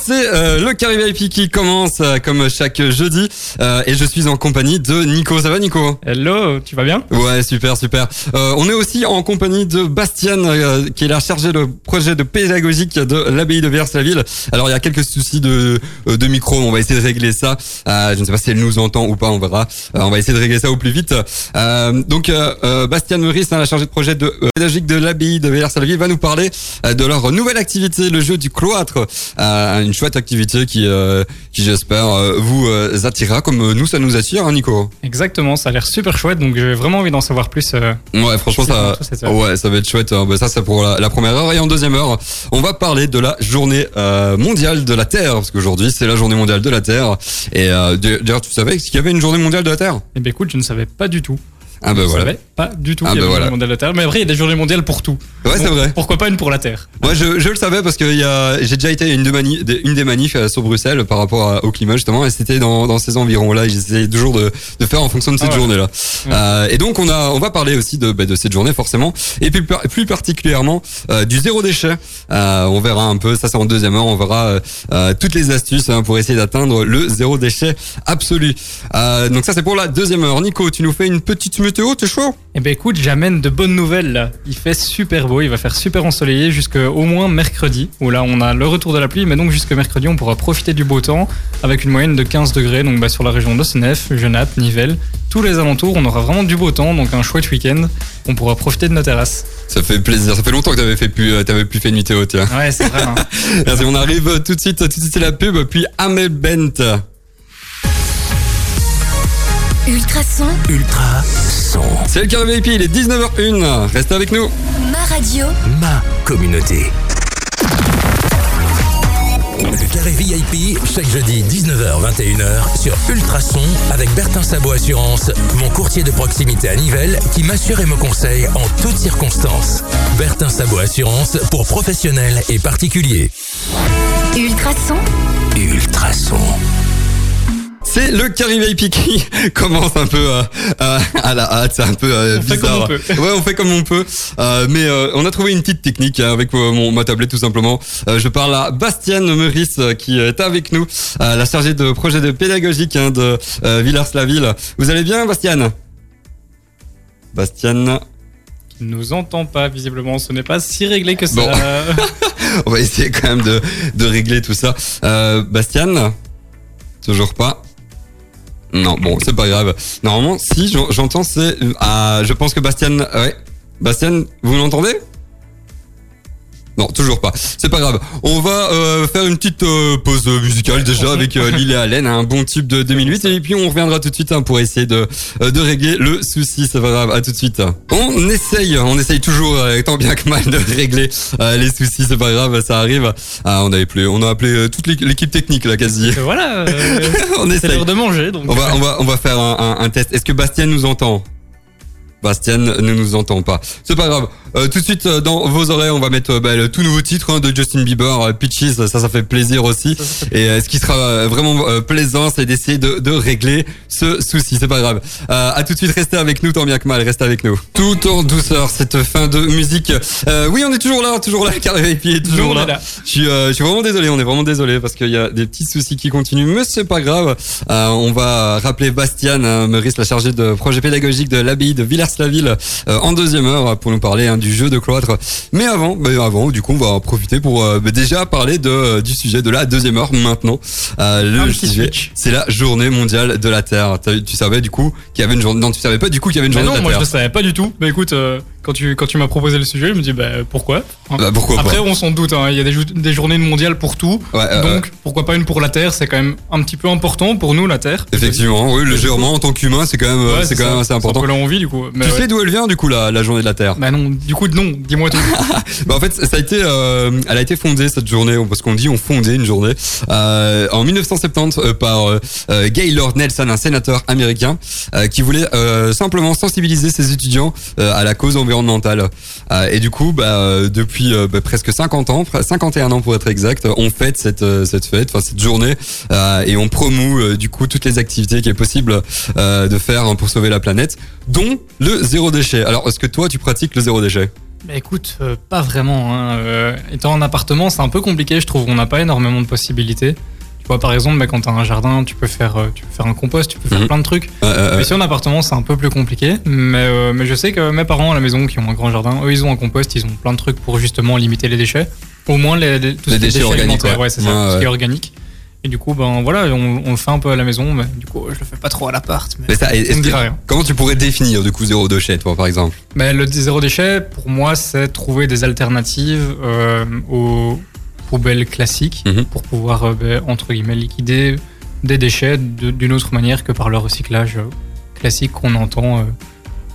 C'est euh, le Carré VIP qui commence euh, comme chaque jeudi euh, et je suis en compagnie de Nico. Ça va Nico? Hello, tu vas bien? Ouais, super, super. Euh, on est aussi en compagnie de Bastian euh, qui est là chargé de projet de pédagogique de l'abbaye de Villers-la-Ville. Alors il y a quelques soucis de euh, de micro, on va essayer de régler ça. Euh, je ne sais pas si elle nous entend ou pas, on verra. Euh, on va essayer de régler ça au plus vite. Euh, donc Bastian Meurice, hein, la chargée de projet de pédagogique de l'abbaye de Villers-la-Ville, va nous parler de leur nouvelle activité, le jeu du cloître. Euh, une chouette activité qui, euh, qui j'espère, euh, vous euh, attirera comme nous, ça nous attire, hein, Nico. Exactement, ça a l'air super chouette, donc j'ai vraiment envie d'en savoir plus. euh, Ouais, franchement, ça, ouais, ça va être chouette. hein. Bah, ça, c'est pour la, la première heure. Et en deuxième heure, on va parler de la journée euh, mondiale de la Terre, parce qu'aujourd'hui, c'est la journée mondiale de la Terre. Et d'ailleurs, tu savais qu'il y avait une journée mondiale de la Terre? Eh ben écoute, je ne savais pas du tout. Ah bah je voilà. savais pas du tout Ah qu'il y bah avait voilà. une journée mondiale de la Terre. Mais après, il y a des journées mondiales pour tout. Ouais, c'est vrai. Pourquoi pas une pour la Terre Moi, je, je le savais parce que il y a, j'ai déjà été à une, de mani- des- une des manifs euh, sur Bruxelles par rapport à- au climat justement, et c'était dans, dans ces environs-là. J'essayais toujours de, de faire en fonction de cette Ah ouais. journée-là. Ouais. Euh, et donc, on a, on va parler aussi de, bah, de cette journée forcément, et plus, plus particulièrement euh, du zéro déchet. Euh, on verra un peu, ça c'est en deuxième heure, on verra euh, toutes les astuces hein, pour essayer d'atteindre le zéro déchet absolu. Euh, donc ça c'est pour la deuxième heure. Nico, tu nous fais une petite météo, t'es chaud? Eh ben écoute, j'amène de bonnes nouvelles là. Il fait super beau, il va faire super ensoleillé jusqu'au moins mercredi, où là on a le retour de la pluie, mais donc jusque mercredi on pourra profiter du beau temps avec une moyenne de 15 degrés, donc bah, sur la région de Senef, Genappe, Nivelles, tous les alentours, on aura vraiment du beau temps, donc un chouette week-end. On pourra profiter de nos terrasses. Ça fait plaisir. Ça fait longtemps que t'avais fait plus, euh, t'avais plus fait une météo, tiens. Ouais, c'est vrai. hein. Merci, on arrive tout de suite, tout de suite c'est la pub, puis Amel Bent. Ultrason, Ultra son. C'est le carré VIP, il est 19h01. Restez avec nous. ma radio, Ma communauté. Le carré VIP, chaque jeudi 19h-21h sur Ultrason avec Bertin Sabot Assurance, mon courtier de proximité à Nivelles qui m'assure et me conseille en toutes circonstances. Bertin Sabot Assurance pour professionnels et particuliers. Ultrason, Ultrason. C'est le carré VIP qui commence un peu euh, euh, à la hâte, c'est un peu euh, On fait bizarre. comme on Ouais, on fait comme on peut. Euh, mais euh, on a trouvé une petite technique hein, avec mon, ma tablette tout simplement. Je parle à Bastiane Meurice qui est avec nous, la chargée de projet de pédagogique hein, de Villars-la-Ville. Vous allez bien, Bastiane Bastiane, Il nous entend pas, visiblement, ce n'est pas si réglé que ça. Bon. on va essayer quand même de, de régler tout ça. Bastiane Toujours pas Non, bon, c'est pas grave. Normalement, si, j'en- j'entends, c'est... Ah, je pense que Bastiane... Ouais. Bastiane, vous l'entendez? Non, toujours pas. C'est pas grave. On va euh, faire une petite euh, pause musicale déjà avec euh, Lily Allen, un bon tube de 2008, et puis on reviendra tout de suite hein, pour essayer de euh, de régler le souci. C'est pas grave. À tout de suite. On essaye, on essaye toujours euh, tant bien que mal de régler euh, les soucis. C'est pas grave, ça arrive. Ah, on a appelé, on a appelé toute l'équ- l'équipe technique là quasi. Voilà, on c'est essaye. l'heure de manger, donc. On va, on va, on va faire un, un- un test. Est-ce que Bastien nous entend? Bastien ne nous entend pas. C'est pas grave. Euh, tout de suite euh, dans vos oreilles, on va mettre euh, bah, le tout nouveau titre hein, de Justin Bieber, euh, Peaches. Ça, ça fait plaisir aussi. Et euh, ce qui sera vraiment euh, plaisant, c'est d'essayer de, de régler ce souci. C'est pas grave. Euh, à tout de suite, restez avec nous tant bien que mal. Restez avec nous. Tout en douceur, cette fin de musique. Euh, oui, on est toujours là, toujours là. Pied est toujours là. Je suis, euh, je suis vraiment désolé, on est vraiment désolé parce qu'il y a des petits soucis qui continuent, mais c'est pas grave. Euh, on va rappeler Bastiane hein, Meurice, la chargée de projet pédagogique de l'abbaye de Villers-la-Ville, euh, en deuxième heure pour nous parler hein, du jeu de cloître. Mais avant, bah, avant, du coup, on va en profiter pour euh, bah, déjà parler de, euh, du sujet de la deuxième heure maintenant. Euh, le sujet, c'est la journée mondiale de la Terre. Tu savais du coup qu'il y avait une journée Non, tu savais pas du coup qu'il y avait une Mais journée non, de moi je Terre. savais pas du tout. Mais écoute, quand tu, quand tu m'as proposé le sujet, je me dis bah pourquoi Hein. Bah, pourquoi Après, pas on s'en doute, hein, il y a des, des journées mondiales pour tout. Ouais, euh, donc, pourquoi pas une pour la Terre C'est quand même un petit peu important pour nous, la Terre. Effectivement, oui, légèrement en tant qu'humain, c'est quand même, euh, Ouais, c'est quand ça. même assez important. C'est du coup. Mais Tu ouais. sais d'où elle vient du coup la, la journée de la Terre? Bah non, du coup, non, dis-moi tout. Bah en fait, ça a été, euh, elle a été fondée cette journée, parce qu'on dit on fondait une journée euh, en 1970 euh, par euh, euh, Gaylord Nelson, un sénateur américain, euh, qui voulait euh, simplement sensibiliser ses étudiants euh, à la cause environnementale. Euh, et du coup, bah, euh, depuis euh, bah, presque 50 ans, pre- 51 ans pour être exact, on fête cette cette fête, enfin cette journée, et on promoue euh, du coup toutes les activités qu'il est possible de faire hein, pour sauver la planète, dont le zéro déchet. Alors, est-ce que toi tu pratiques le zéro déchet? Bah écoute, pas vraiment. Hein. Étant en appartement, c'est un peu compliqué, je trouve. On n'a pas énormément de possibilités. Tu vois, par exemple, bah, quand tu as un jardin, tu peux faire, euh, tu peux faire un compost, tu peux faire Mhm. plein de trucs. Ouais. Mais si en appartement, c'est un peu plus compliqué. Mais, euh, mais je sais que mes parents à la maison qui ont un grand jardin, eux, ils ont un compost, ils ont plein de trucs pour justement limiter les déchets. Au moins les, les- tout ce Les est déchets organiques, alimentaires, ouais. ouais, c'est ça, tout ce qui est organique. Et du coup, ben voilà, on, on le fait un peu à la maison, mais du coup, je le fais pas trop à l'appart. Mais, Mais ça, on me que- dira rien. comment tu pourrais définir du coup zéro déchet, toi, par exemple? Mais le zéro déchet, pour moi, c'est trouver des alternatives euh, aux classiques Mhm. pour pouvoir, euh, ben, entre guillemets, liquider des déchets d'une autre manière que par le recyclage euh, classique qu'on entend euh,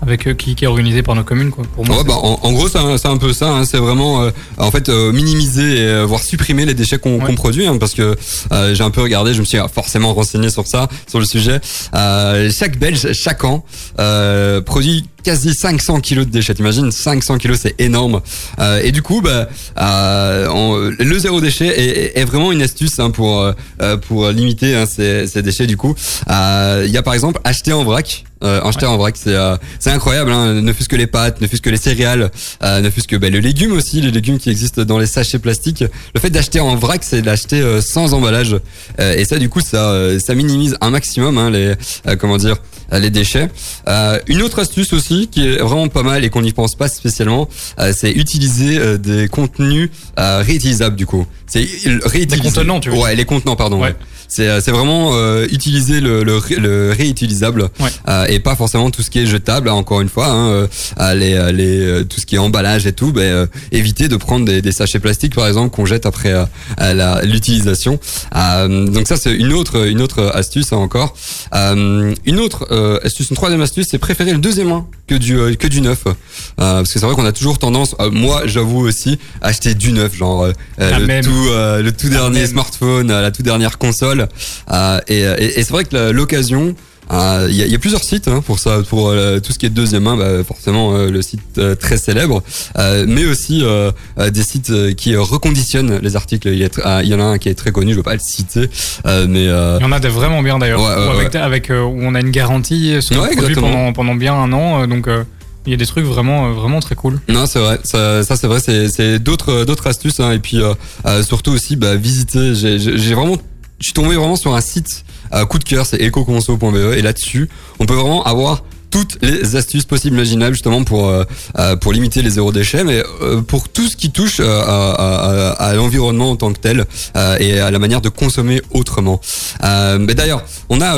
avec euh, qui, qui est organisé par nos communes. Quoi. Pour moi, Ouais, bah, en, en gros, c'est un, un peu ça. hein. C'est vraiment, euh, en fait, euh, minimiser et euh, voire supprimer les déchets qu'on Ouais. produit, hein, parce que euh, j'ai un peu regardé, je me suis forcément renseigné sur ça, sur le sujet. Euh, chaque Belge, chaque an, euh, produit quasi 500 kilos de déchets. T'imagines 500 kilos, c'est énorme. Euh, et du coup, bah, euh, on- le zéro déchet est, est vraiment une astuce hein, pour euh, pour limiter hein, ces, ces déchets. Du coup, Euh, il y a par exemple acheter en vrac. Euh, acheter en vrac, c'est euh, c'est incroyable. Hein, ne fût-ce que les pâtes, ne fût-ce que les céréales, euh, ne fût-ce que bah, le légume aussi, les légumes qui existent dans les sachets plastiques. Le fait d'acheter en vrac, c'est d'acheter euh, sans emballage. Euh, et ça, du coup, ça euh, ça minimise un maximum hein, les euh, comment dire les déchets. Euh, une autre astuce aussi qui est vraiment pas mal et qu'on n'y pense pas spécialement, euh, c'est utiliser euh, des contenus euh, réutilisables du coup. C'est réutiliser. contenants, tu veux Ouais, les contenants, pardon. Ouais. ouais. C'est c'est vraiment euh, utiliser le, le, le réutilisable Ouais. Et pas forcément tout ce qui est jetable. hein, encore une fois, hein, euh, les, les euh, tout ce qui est emballage et tout. Euh, éviter de prendre des, des sachets plastiques par exemple qu'on jette après euh, l'utilisation. Euh, donc ça c'est une autre une autre astuce hein, encore. Euh, une autre euh, astuce, une troisième astuce, c'est préférer le deuxième main que du euh, que du neuf. Euh, parce que c'est vrai qu'on a toujours tendance, euh, moi j'avoue aussi, à acheter du neuf, genre La le même. tout euh, le tout La dernier smartphone, la toute dernière console. Euh, et et, et c'est vrai que l'occasion Il y, a, il y a plusieurs sites hein, pour ça, pour euh, tout ce qui est deuxième main, bah, forcément euh, le site euh, très célèbre, euh, mais aussi euh, euh, des sites euh, qui euh, reconditionnent les articles. Il y, a il y en a un qui est très connu, je veux pas le citer, euh, mais euh, Il y en a des vraiment bien d'ailleurs. Ouais, ouais, Où avec, avec, euh, où on a une garantie sur le produit pendant, pendant bien un an. euh, donc euh, il y a des trucs vraiment, euh, vraiment très cool. Non, c'est vrai. Ça, ça c'est vrai. C'est, c'est d'autres, d'autres astuces. Hein. Et puis euh, euh, surtout aussi, bah, visiter. J'ai, j'ai j'ai vraiment, je suis tombé vraiment sur un site euh, coup de cœur, c'est ecoconso.be. Et là-dessus, on peut vraiment avoir toutes les astuces possibles imaginables justement pour euh, euh, pour limiter les zéro déchets. Mais euh, pour tout ce qui touche euh, à, à- à l'environnement en tant que tel euh, et à la manière de consommer autrement. Euh, mais d'ailleurs on a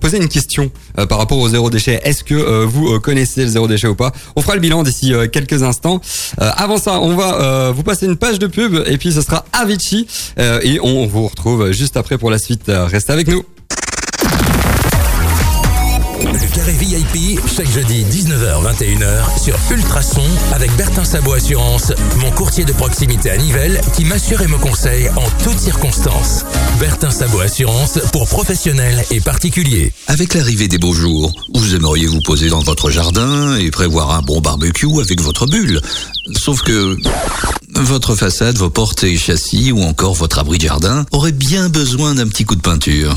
posé une question par rapport au zéro déchet est-ce que vous connaissez le zéro déchet ou pas? On fera le bilan d'ici quelques instants. Avant ça on va vous passer une page de pub et puis ce sera Avicii et on vous retrouve juste après pour la suite. Restez avec nous VIP, chaque jeudi 19h-21h sur Ultrason avec Bertin Sabot Assurance, mon courtier de proximité à Nivelles qui m'assure et me conseille en toutes circonstances. Bertin Sabot Assurance pour professionnels et particuliers. Avec l'arrivée des beaux jours, vous aimeriez vous poser dans votre jardin et prévoir un bon barbecue avec votre bulle. Sauf que votre façade, vos portes et châssis ou encore votre abri de jardin auraient bien besoin d'un petit coup de peinture.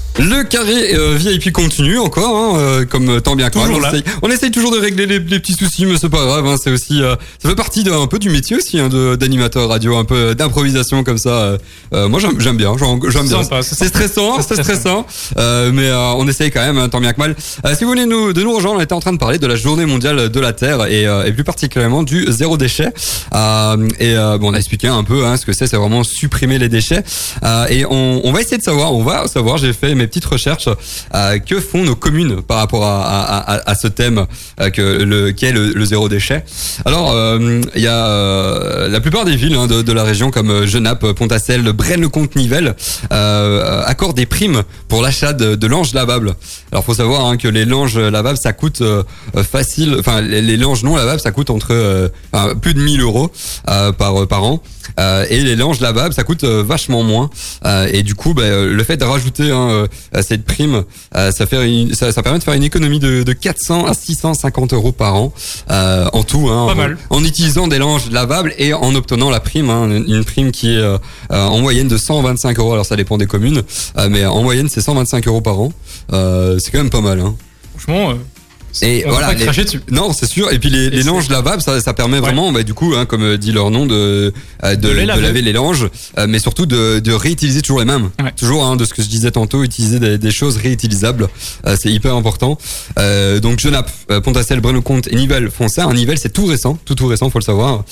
Le carré euh, VIP continue encore, hein, euh, comme tant bien que mal. On, essaye- on essaye toujours de régler les, les petits soucis, mais c'est pas grave. Hein, c'est aussi, euh, ça fait partie d'un peu du métier aussi, hein, d'animateur radio, un peu d'improvisation comme ça. euh, euh, moi, j'aime bien. J'aime bien. C'est stressant, C'est stressant, euh, mais euh, on essaye quand même, hein, tant bien que mal. Euh, si vous voulez nous, de nous rejoindre, on était en train de parler de la Journée mondiale de la Terre et, euh, et plus particulièrement du zéro déchet. Euh, et euh, bon, on a expliqué un peu hein, ce que c'est, c'est vraiment supprimer les déchets. Euh, et on, on va essayer de savoir, on va savoir. J'ai fait mes petites recherches, euh, que font nos communes par rapport à, ce thème euh, que le, qui est le, zéro déchet? Alors, euh, il y a la plupart des villes hein, de, la région comme Genappe, Pontacelle, Braine-le-Comte, Nivelles accordent des primes pour l'achat de, de langes lavables. Alors, faut savoir hein, que les langes lavables, ça coûte facile. Enfin, les, langes non lavables, ça coûte entre plus de 1000 euros par par an. Et les langes lavables, ça coûte vachement moins. Et du coup, euh, le fait de rajouter hein, cette prime, euh, ça, fait une- ça, ça permet de faire une économie de, de 400 à 650 euros par an euh, en tout. Hein, Pas en, mal. en utilisant des langes lavables et en obtenant la prime, hein, une, prime qui est euh, en moyenne de 125 euros. Alors ça dépend des communes, mais en moyenne c'est 125 euros par an. C'est quand même pas mal. Hein. Franchement, Et on va voilà, pas les- cracher dessus. non, c'est sûr. Et puis les, les langes lavables, ça, ça permet Ouais. vraiment, bah, du coup, hein, comme euh, dit leur nom, de, euh, de, De les de laver. les langes, euh, mais surtout de, de réutiliser toujours les mêmes. Ouais. Toujours, hein, de ce que je disais tantôt, utiliser des, des choses réutilisables, euh, c'est hyper important. Euh, donc Genappe, euh, Pontacelle, Braine-le-Comte et Nivelles font ça. Un Nivelles, c'est tout récent, tout tout récent, faut le savoir.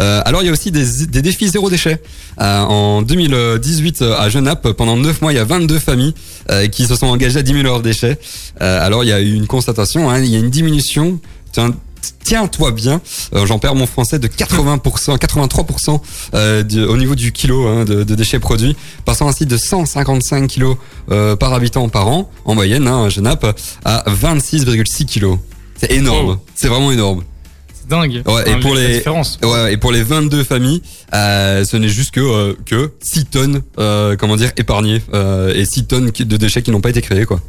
Euh, alors il y a aussi des, des défis zéro déchet. Euh, en 2018 euh, à Genappe, pendant 9 mois, il y a 22 familles euh, qui se sont engagées à diminuer leurs déchets. Euh, alors il y a eu une constatation, hein, il y a une diminution. Tiens, Tiens-toi bien, euh, j'en perds mon français de 80%, 83% euh, du- au niveau du kilo hein, de, de déchets produits, passant ainsi de 155 kilos euh, par habitant par an, en moyenne, hein, à Genappe, à 26,6 kilos. C'est énorme, c'est vraiment énorme. C'est dingue. Ouais, et pour les- différence. Ouais, et pour les 22 familles, euh, ce n'est juste que, euh, que 6 tonnes, euh, comment dire, épargnées, et 6 tonnes de déchets qui n'ont pas été créés, quoi.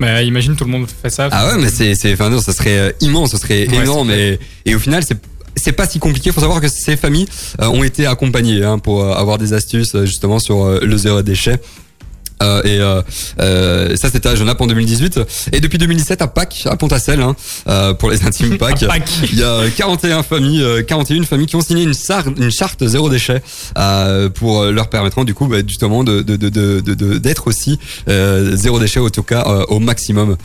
Mais imagine tout le monde fait ça. Ah ouais, mais c'est, c'est, enfin, non, ça serait euh, immense, ça serait Ouais, énorme, et, et au final, c'est, c'est pas si compliqué. Faut savoir que ces familles euh, ont été accompagnées hein, pour euh, avoir des astuces euh, justement sur le zéro déchet. Euh, et euh, euh, ça c'était à Genappe en 2018 et depuis 2017 à Pâques à Pontacelle hein, pour les intimes Pâques il y a 41 familles euh, 41 familles qui ont signé une, sar- une charte zéro déchet pour leur permettre du coup bah, justement de de- de- de- de- de- d'être aussi zéro déchet au tout cas au maximum.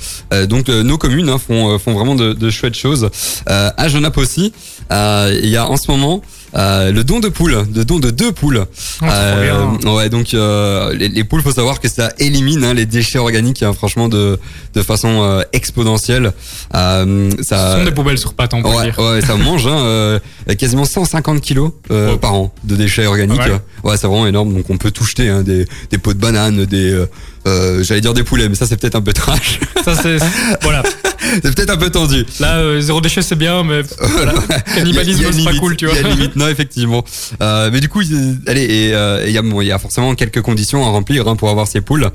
Donc nos communes hein, font font vraiment de, chouettes choses. À Genappe aussi il y a en ce moment euh, le don de poules, de don de deux poules. Oh, bien. ouais, donc euh, les, les poules, faut savoir que ça élimine hein, les déchets organiques, hein, franchement, de de façon euh, exponentielle. Euh, Ce ça, sont des poubelles sur pattes, on peut Ouais, dire. ouais, ça mange hein, euh, quasiment 150 kilos euh, Oh. par an de déchets organiques. Mal. Ouais, c'est vraiment énorme. Donc on peut tout jeter, hein, des, des pots de bananes, des, euh, j'allais dire des poulets, mais ça c'est peut-être un peu trash. Ça, c'est. Voilà. c'est peut-être un peu tendu. Là, euh, zéro déchet, c'est bien, mais voilà. cannibalisme, c'est pas cool, tu vois. Il y a une limite, non, effectivement. Euh, mais du coup, allez, et, il y, a, bon, il y a forcément quelques conditions à remplir hein, pour avoir ces poules.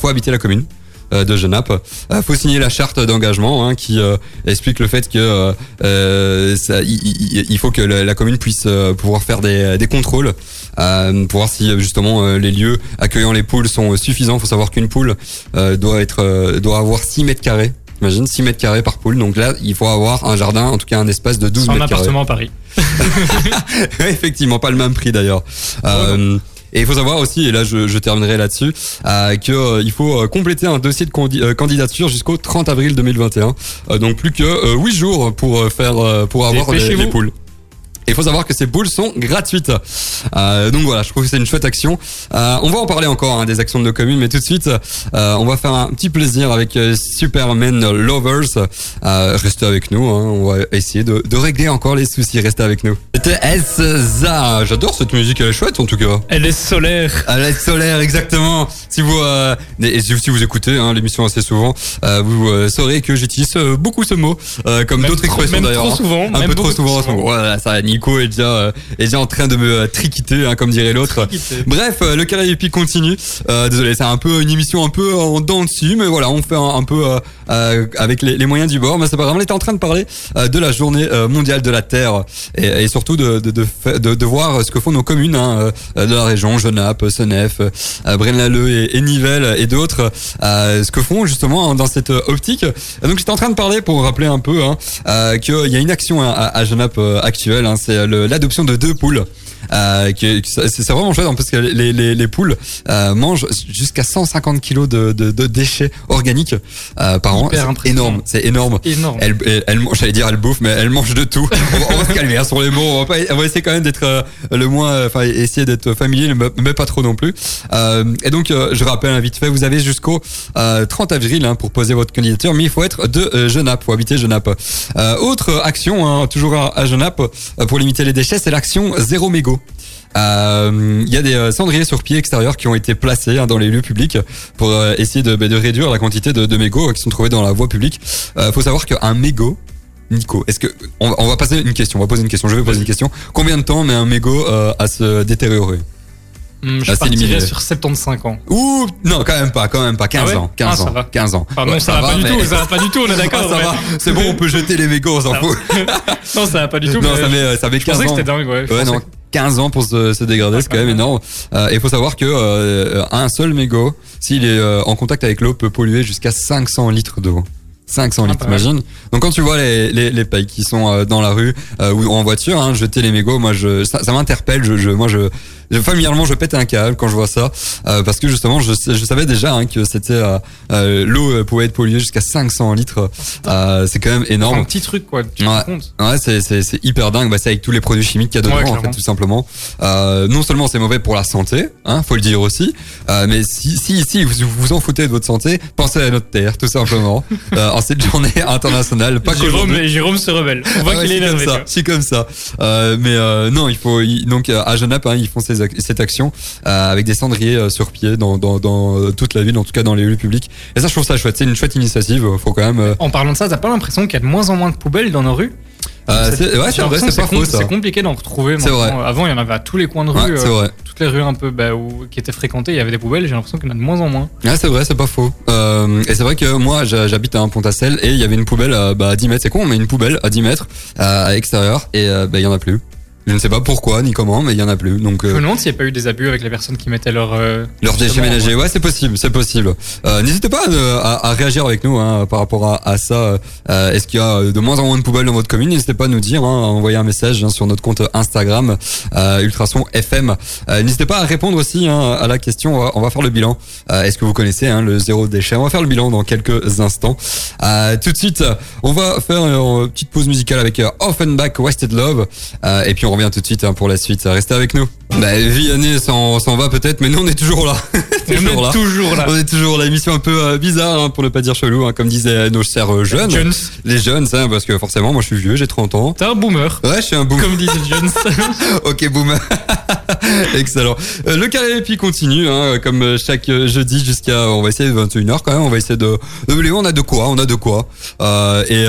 Faut habiter la commune de Genappe. Euh, faut signer la charte d'engagement hein, qui euh, explique le fait que euh, euh, ça, il, il- il faut que la, commune puisse euh, pouvoir faire des, des contrôles euh, pour voir si euh, justement euh, les lieux accueillant les poules sont suffisants. Faut savoir qu'une poule euh, doit être euh, doit avoir 6 mètres carrés. Imagine 6 mètres carrés par poule. Donc là, il faut avoir un jardin, en tout cas un espace de 12 C'est un mètres carrés. appartement à Paris. Ouais, Effectivement, pas le même prix d'ailleurs. Euh, et il faut savoir aussi, et là je, je terminerai là-dessus, euh, que euh, il faut euh, compléter un dossier de euh, candidature jusqu'au 30 avril 2021. Euh, donc plus que euh, 8 jours pour faire euh, pour avoir les, les poules. Et il faut savoir que ces poules sont gratuites. Euh, donc voilà, je trouve que c'est une chouette action. Euh, on va en parler encore hein, des actions de nos communes, mais tout de suite, euh, on va faire un petit plaisir avec euh, Superman Lovers. Euh, restez avec nous, hein, on va essayer de, de régler encore les soucis. Restez avec nous. C'était SZA. J'adore cette musique, elle est chouette en tout cas. Elle est solaire. À l'aide solaire, exactement. Si vous euh, et si vous écoutez hein, l'émission assez souvent, euh, vous saurez que j'utilise beaucoup ce mot, euh, comme d'autres expressions d'ailleurs. trop hein. souvent, un même peu trop souvent. en trop ce moment. Voilà, ça, Nico est déjà euh, est déjà en train de me euh, triquiter, hein, comme dirait l'autre. Bref, euh, le Caraïbes continue. Désolé, c'est un peu une émission un peu en dents dessus, mais voilà, on fait un, un peu avec les, les moyens du bord. Mais c'est pas grave. On était en train de parler de la journée mondiale de la Terre et, et surtout de de, de, fa- de de voir ce que font nos communes hein, de la région, Genappe, Senef, Braine-l'Alleud et, et Nivelles et d'autres, ce que font justement dans cette optique. Donc j'étais en train de parler pour rappeler un peu hein, euh, qu'il y a une action à, à Genappe actuelle. Hein, c'est euh, l'adoption de deux poules. Euh, c'est vraiment chouette hein, parce que les, les, les poules euh, mangent jusqu'à 150 kilos de, de, de déchets organiques euh, par an. C'est énorme, c'est énorme. Énorme. Elle, elle, elle- j'allais dire elle bouffe, mais elle mange de tout. On va, on va se calmer hein, sur les mots. On va, pas, on va essayer quand même d'être le moins, enfin essayer d'être familier, mais, pas trop non plus. Et donc, je rappelle hein, vite fait, vous avez jusqu'au euh, 30 avril hein, pour poser votre candidature, mais il faut être de Genappe, faut habiter Genappe. Autre action, hein, toujours à, à Genappe, pour limiter les déchets, c'est l'action zéro mégot. Euh, Il y a des euh, cendriers sur pied extérieurs qui ont été placés hein, dans les lieux publics pour euh, essayer de, bah, de réduire la quantité de, mégots euh, qui sont trouvés dans la voie publique. Euh, faut savoir qu'un mégot, Nico, est-ce que on, va- passer une question, on va poser une question, je vais poser une question. Combien de temps met un mégot euh, à se détériorer? Hum, je Ah, partirais sur 75 ans. Ouh, non, quand même pas, quand même pas, 15 Ah ouais ans, 15 Ah, ça ans, va. 15 ans. Ouais, ça, va pas du tout, ça va pas du tout, on est Ah, d'accord. ça mais- va, c'est bon, on peut jeter les mégots, on s'en fout. Non, ça va pas du tout. Non, mais ça met, ça met je pensais 15 que ans. c'était dingue, ouais. Ouais, pensais non, que- 15 ans pour se, se dégrader, c'est quand même énorme. Euh, Il faut savoir que euh, un seul mégot, s'il est euh, en contact avec l'eau, peut polluer jusqu'à 500 litres d'eau. 500 Ah, litres, t'imagines Donc quand tu vois les, les, les pays qui sont euh, dans la rue euh, ou en voiture, hein, jeter les mégots, moi je, ça, ça m'interpelle. Je, je, moi je, je- familièrement je pète un câble quand je vois ça euh, parce que justement je, je savais déjà hein, que c'était euh, euh, l'eau pouvait être polluée jusqu'à 500 litres. Euh, c'est quand même C'est énorme. un petit truc, quoi. Tu te Ouais. rends compte Ouais, c'est, c'est, c'est hyper dingue. Bah, c'est avec tous les produits chimiques qu'il y a dedans, Ouais, en fait, tout simplement. Euh, non seulement c'est mauvais pour la santé, hein, faut le dire aussi, euh, mais si, si, si vous vous en foutez de votre santé, pensez à notre terre, tout simplement. euh, en cette journée internationale, pas Jérôme, se rebelle. On voit Ah ouais, qu'il est c'est comme énervé. c'est comme ça. Euh, mais euh, non, il faut il- donc euh, à Genappe, hein, ils font ces cette action euh, avec des cendriers euh, sur pied dans, dans, dans toute la ville, en tout cas dans les lieux publics. Et ça, je trouve ça chouette. C'est une chouette initiative. Faut quand même. euh, En parlant de ça, t'as pas l'impression qu'il y a de moins en moins de poubelles dans nos rues? Euh, c'est- ouais, c'est vrai, c'est pas faux. C'est compliqué d'en retrouver. C'est maintenant. vrai. Avant, il y en avait à tous les coins de rue. euh, toutes les rues un peu bah, où- qui étaient fréquentées, il y avait des poubelles. J'ai l'impression qu'il y en a de moins en moins. Ouais, c'est vrai, c'est pas faux. Euh, et c'est vrai que moi, j'ha- j'habite à un Pontacel et il y avait une poubelle à, bah, à 10 mètres. C'est con, mais une poubelle à 10 mètres à l'extérieur et bah, il y en a plus. Je ne sais pas pourquoi ni comment, mais il y en a plus. Donc Je me euh, demande s'il n'y a pas eu des abus avec les personnes qui mettaient leur. euh, leurs déchets ménagers, ouais, c'est possible, c'est possible. Euh, N'hésitez pas euh, à, à réagir avec nous hein, par rapport à, à ça. Euh, Est-ce qu'il y a de moins en moins de poubelles dans votre commune? N'hésitez pas à nous dire, hein, à envoyer un message hein, sur notre compte Instagram euh, Ultrason FM. Euh, N'hésitez pas à répondre aussi hein, à la question. On va, on va faire le bilan. Euh, Est-ce que vous connaissez hein, le zéro déchet? On va faire le bilan dans quelques instants. Euh, tout de suite, on va faire une petite pause musicale avec euh, Offenbach Wasted Love. Euh, et puis on revient tout de suite hein, pour la suite. Restez avec nous. Bah, Vianney s'en va peut-être, mais nous on est toujours là. On toujours est là. toujours là. On est toujours là. Émission un peu euh, bizarre, hein, pour ne pas dire chelou, hein, comme disaient nos chers euh, jeunes. Jones, Les jeunes, ça, parce que forcément, moi je suis vieux, j'ai 30 ans. t'es un boomer. Ouais, je suis un boom. Comme disait Jones. ok, boom. Excellent. Euh, le carré épi continue, hein, comme euh, chaque jeudi jusqu'à, on va essayer de 21h quand même, on va essayer de, de on a de quoi, on a de quoi. Et,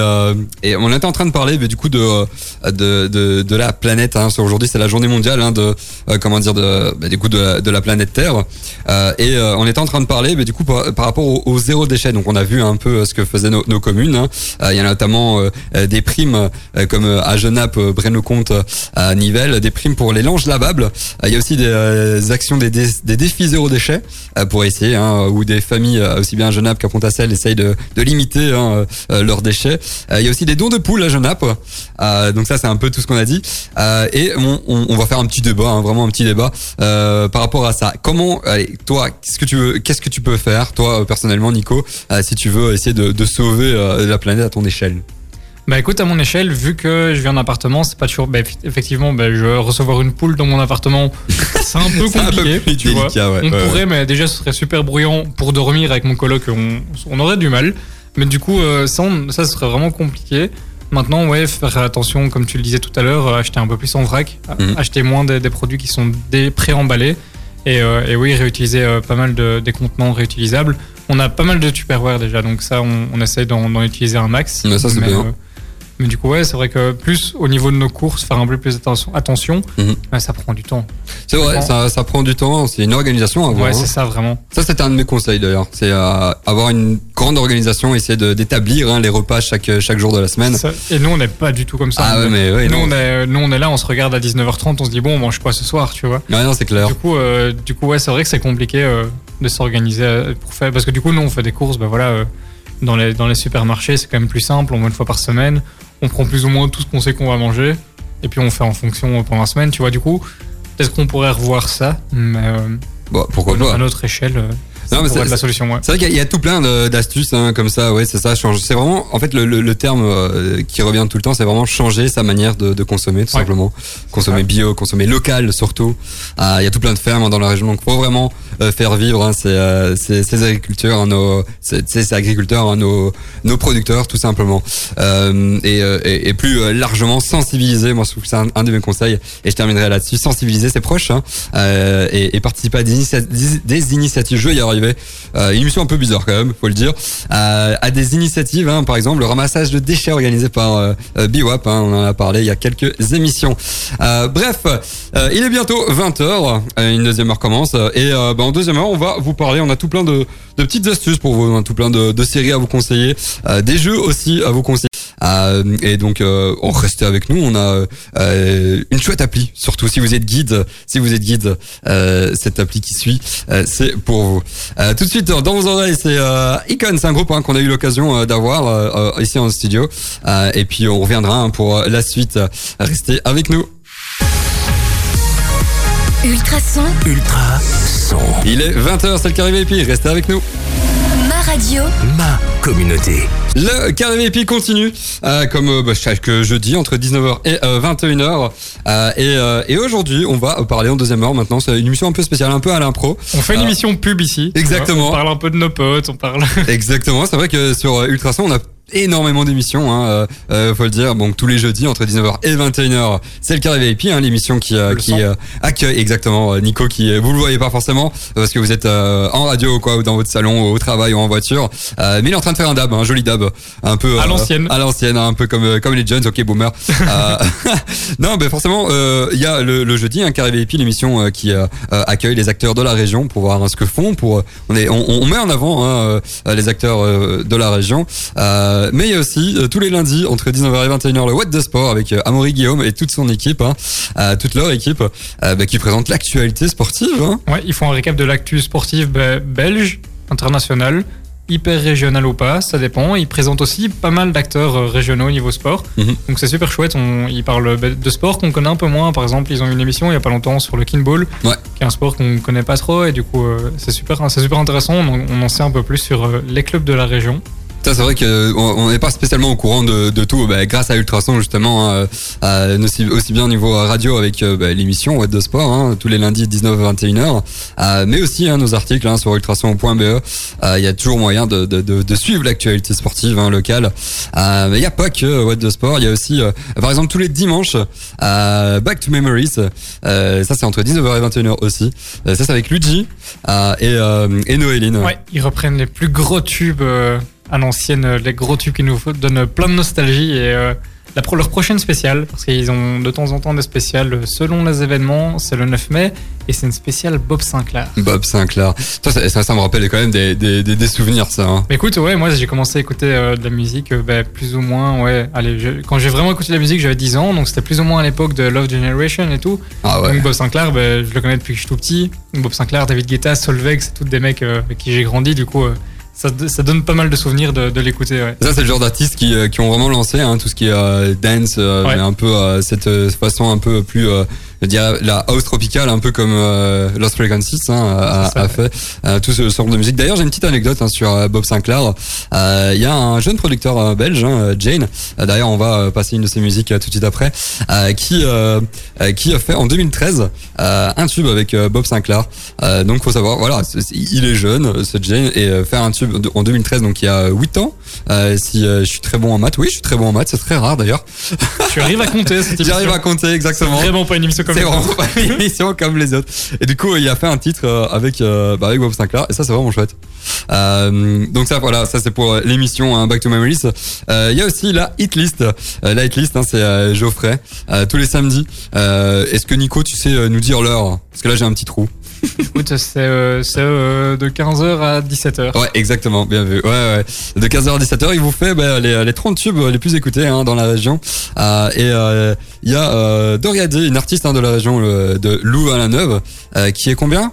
et on était en train de parler, mais du coup, de, de, de, de la planète, hein. Sur Aujourd'hui, c'est la journée mondiale, hein, de, euh, comment dire, de, bah, du coup, de de la planète Terre. Euh, et euh, on était en train de parler, mais du coup, par, par rapport au, au zéro déchet. Donc, on a vu un peu euh, ce que faisaient nos, nos communes. hein. Euh, Il y a notamment euh, des primes, comme à Genappe, Braine-le-Comte, à Nivelles, des primes pour les langes lavables. Il y a aussi des actions des, dé- des défis zéro déchet pour essayer, hein, où des familles, aussi bien à Genappe qu'à Pontacel, essayent de, de limiter hein, leurs déchets. Il y a aussi des dons de poules à Genappe. Donc ça, c'est un peu tout ce qu'on a dit. Euh, et on, on, on va faire un petit débat, hein, vraiment un petit débat euh, par rapport à ça. Comment, allez, toi, qu'est-ce que tu veux, qu'est-ce que tu peux faire, toi euh, personnellement, Nico, euh, si tu veux essayer de, de sauver euh, la planète à ton échelle? Bah écoute, à mon échelle, vu que je viens d'un appartement, c'est pas toujours. Bah, eff- effectivement, bah, je recevoir une poule dans mon appartement, c'est un peu C'est un peu compliqué, tu vois. ouais, on ouais, ouais. pourrait, mais déjà, ce serait super bruyant pour dormir avec mon coloc. On, on aurait du mal. Mais du coup, euh, ça, on- ça serait vraiment compliqué. Maintenant, ouais, faire attention, comme tu le disais tout à l'heure, euh, acheter un peu plus en vrac, Mhm. acheter moins des, des produits qui sont pré-emballés. Et, euh, et oui, réutiliser euh, pas mal de, des contenants réutilisables. On a pas mal de Tupperware déjà, donc ça, on, on essaye d'en utiliser un max. Ouais, ça, c'est bien. Mais du coup, ouais, c'est vrai que plus au niveau de nos courses, faire un peu plus attention, attention ouais, ça prend du temps. C'est vrai, ça, ça prend du temps, c'est une organisation à avoir. Ouais, hein. c'est ça vraiment. Ça, c'était un de mes conseils d'ailleurs. C'est euh, avoir une grande organisation, essayer d'établir hein, les repas chaque, chaque jour de la semaine. Ça- et nous, on n'est pas du tout comme ça. Ah ouais, mais ouais, nous, non. on est, nous, on est là, on se regarde à 19h30, on se dit, bon, on mange quoi ce soir, tu vois? Ouais, non, c'est clair. Du coup, euh, du coup, ouais, c'est vrai que c'est compliqué euh, de s'organiser pour faire. Parce que du coup, nous, on fait des courses, bah voilà, dans les dans les supermarchés, c'est quand même plus simple. On va une fois par semaine, on prend plus ou moins tout ce qu'on sait qu'on va manger. et puis on fait en fonction pendant la semaine, tu vois. Du coup, peut-être qu'on pourrait revoir ça, mais euh, Bon, pourquoi à notre échelle, euh, Non, mais c'est- être la solution, ouais. C'est vrai qu'il y a tout plein d'astuces hein, comme ça, ouais, c'est ça, change. C'est vraiment, en fait, le, le- le terme euh, qui revient tout le temps, c'est vraiment changer sa manière de, de consommer, tout Ouais. simplement. Consommer bio, consommer local surtout. Ah, Il y a tout plein de fermes hein, dans la région, donc faut vraiment euh, faire vivre hein, ces, euh, ces, ces agriculteurs, hein, nos, ces, ces agriculteurs, hein, nos, nos producteurs, tout simplement. Euh, et, euh, et, et plus euh, largement sensibiliser. Moi, je trouve que c'est un, un de mes conseils, et je terminerai là-dessus. Sensibiliser ses proches hein, euh, et, et participer à des, initia- des- initiatives. Je y arriver. Euh, une émission un peu bizarre quand même, faut le dire. Euh, à des initiatives, hein, par exemple le ramassage de déchets organisé par euh, euh, BWAP. hein, on en a parlé il y a quelques émissions. Euh, bref, il est bientôt 20h. une deuxième heure commence. Et bah, en deuxième heure, on va vous parler. On a tout plein de, de petites astuces pour vous. On a tout plein de, de séries à vous conseiller. des jeux aussi à vous conseiller. Euh, et donc, euh, on restez avec nous. On a euh, une chouette appli, surtout si vous êtes guide. Si vous êtes guide, euh, cette appli qui suit, euh, c'est pour vous. Euh, tout de suite, dans vos oreilles, c'est euh, Icon. C'est un groupe hein, qu'on a eu l'occasion euh, d'avoir ici en studio. Euh, et puis, on reviendra hein, pour la suite. Restez avec nous. Ultrason, Ultra son. Il est 20h, c'est le Carré VIP. Restez avec nous. Ma radio, Ma communauté. Le Carré VIP continue, euh, comme euh, bah, chaque jeudi, entre 19h et euh, 21h. Euh, et euh, et aujourd'hui, on va parler en deuxième heure maintenant. C'est une émission un peu spéciale, un peu à l'impro. On fait une Euh, émission pub ici. exactement. On parle un peu de nos potes, on parle. Exactement, c'est vrai que sur euh, Ultrason, on a énormément d'émissions, hein, euh, euh, faut le dire. Donc tous les jeudis entre 19h et 21h, c'est le Carré VIP, hein, l'émission qui euh, qui euh, accueille exactement euh, Nico qui euh, vous le voyez pas forcément parce que vous êtes euh, en radio ou quoi ou dans votre salon au travail ou en voiture, Euh, mais il est en train de faire un dab, un joli dab, un peu À euh, l'ancienne. à l'ancienne, hein, un peu comme comme les Jones, ok boomer. Euh, non, mais forcément, euh, il y a le, le jeudi, un Carré VIP, l'émission euh, qui accueille les acteurs de la région pour voir hein, ce que font. Pour on est, on, on met en avant hein, les acteurs euh, de la région. Euh, mais il y a aussi euh, tous les lundis entre 19h et 21h le What de Sport avec euh, Amaury Guillaume et toute son équipe, hein, euh, toute leur équipe, euh, bah, qui présente l'actualité sportive. Hein. Ouais, ils font un récap de l'actu sportive be- belge, international, hyper régional ou pas, ça dépend. Ils présentent aussi pas mal d'acteurs euh, régionaux au niveau sport. Mhm. Donc c'est super chouette. On, ils parlent be- de sport qu'on connaît un peu moins. Par exemple, ils ont eu une émission il y a pas longtemps sur le kinball, Ouais. qui est un sport qu'on connaît pas trop. Et du coup, euh, c'est super, super intéressant. On, en- on en sait un peu plus sur euh, les clubs de la région. Ça, c'est vrai qu'on on n'est pas spécialement au courant de, de tout, bah, grâce à Ultrason justement, euh, aussi, aussi bien au niveau radio avec euh, bah, l'émission What de Sport, hein, tous les lundis 19-21h, euh, mais aussi hein, nos articles hein, sur ultrason.be. Euh, Il y a toujours moyen de, de, de, suivre l'actualité sportive hein, locale. Euh, il n'y a pas que What de Sport, il y a aussi, par exemple, tous les dimanches, Back to Memories. Ça, c'est entre 19h et 21h aussi. Ça, c'est avec Luigi et, et Noéline. Ouais, ils reprennent les plus gros tubes à l'ancienne, euh, les gros tubes qui nous donnent plein de nostalgie et euh, la pro- leur prochaine spéciale, parce qu'ils ont de temps en temps des spéciales euh, selon les événements, c'est le 9 mai et c'est une spéciale Bob Sinclair. Bob Sinclair. Ça, ça, ça, ça me rappelle quand même des, des, des, des souvenirs, ça. Hein. Mais écoute, ouais, moi j'ai commencé à écouter euh, de la musique euh, bah, plus ou moins, ouais, allez, je- quand j'ai vraiment écouté de la musique, j'avais 10 ans, donc c'était plus ou moins à l'époque de Love Generation et tout. Ah ouais. Donc Bob Sinclair, bah, je le connais depuis que je suis tout petit. Bob Sinclair, David Guetta, Solveig, c'est tous des mecs euh, avec qui j'ai grandi, du coup, ça, ça donne pas mal de souvenirs de, de l'écouter, ouais. Ça, c'est le genre d'artistes qui, euh, qui ont vraiment lancé hein, tout ce qui est euh, dance, euh, Ouais. mais un peu euh, cette façon un peu plus, dirais, la house tropicale, un peu comme euh, Lost Frequencies hein, a, ça, a fait euh, tout ce genre de musique. D'ailleurs, j'ai une petite anecdote hein, sur euh, Bob Sinclair. Euh, Il y a un jeune producteur belge, hein, Jane. D'ailleurs, on va passer une de ses musiques tout de suite après, euh, qui qui a fait en 2013 euh, un tube avec Bob Sinclair. Euh, donc, faut savoir, voilà, il est jeune, ce Jane, et faire un tube en 2013, donc il y a 8 ans. Euh, si euh, je suis très bon en maths, oui, je suis très bon en maths, c'est très rare d'ailleurs. Tu arrives à compter cette émission. J'arrive à compter exactement. Vraiment pas une émission comme C'est vraiment une émission comme les autres. Et du coup, il a fait un titre euh, avec euh, bah, avec Bob Sinclair, et ça c'est vraiment chouette. Euh, donc ça, voilà, ça c'est pour euh, l'émission hein, Back to Memories. Euh, Il y a aussi la hit list. Euh, la hit list, hein, c'est Geoffrey euh, tous les samedis. Euh, Est-ce que Nico, tu sais euh, nous dire l'heure? Parce que là j'ai un petit trou. Écoute, c'est euh, euh, de 15h à 17h. Ouais, exactement, bien vu. Ouais, ouais. De 15h à 17h, il vous fait bah, les, les 30 tubes les plus écoutés hein, dans la région. Euh, et il y a euh, Doria D, une artiste hein, de la région de Louvain-la-Neuve, euh, qui est combien?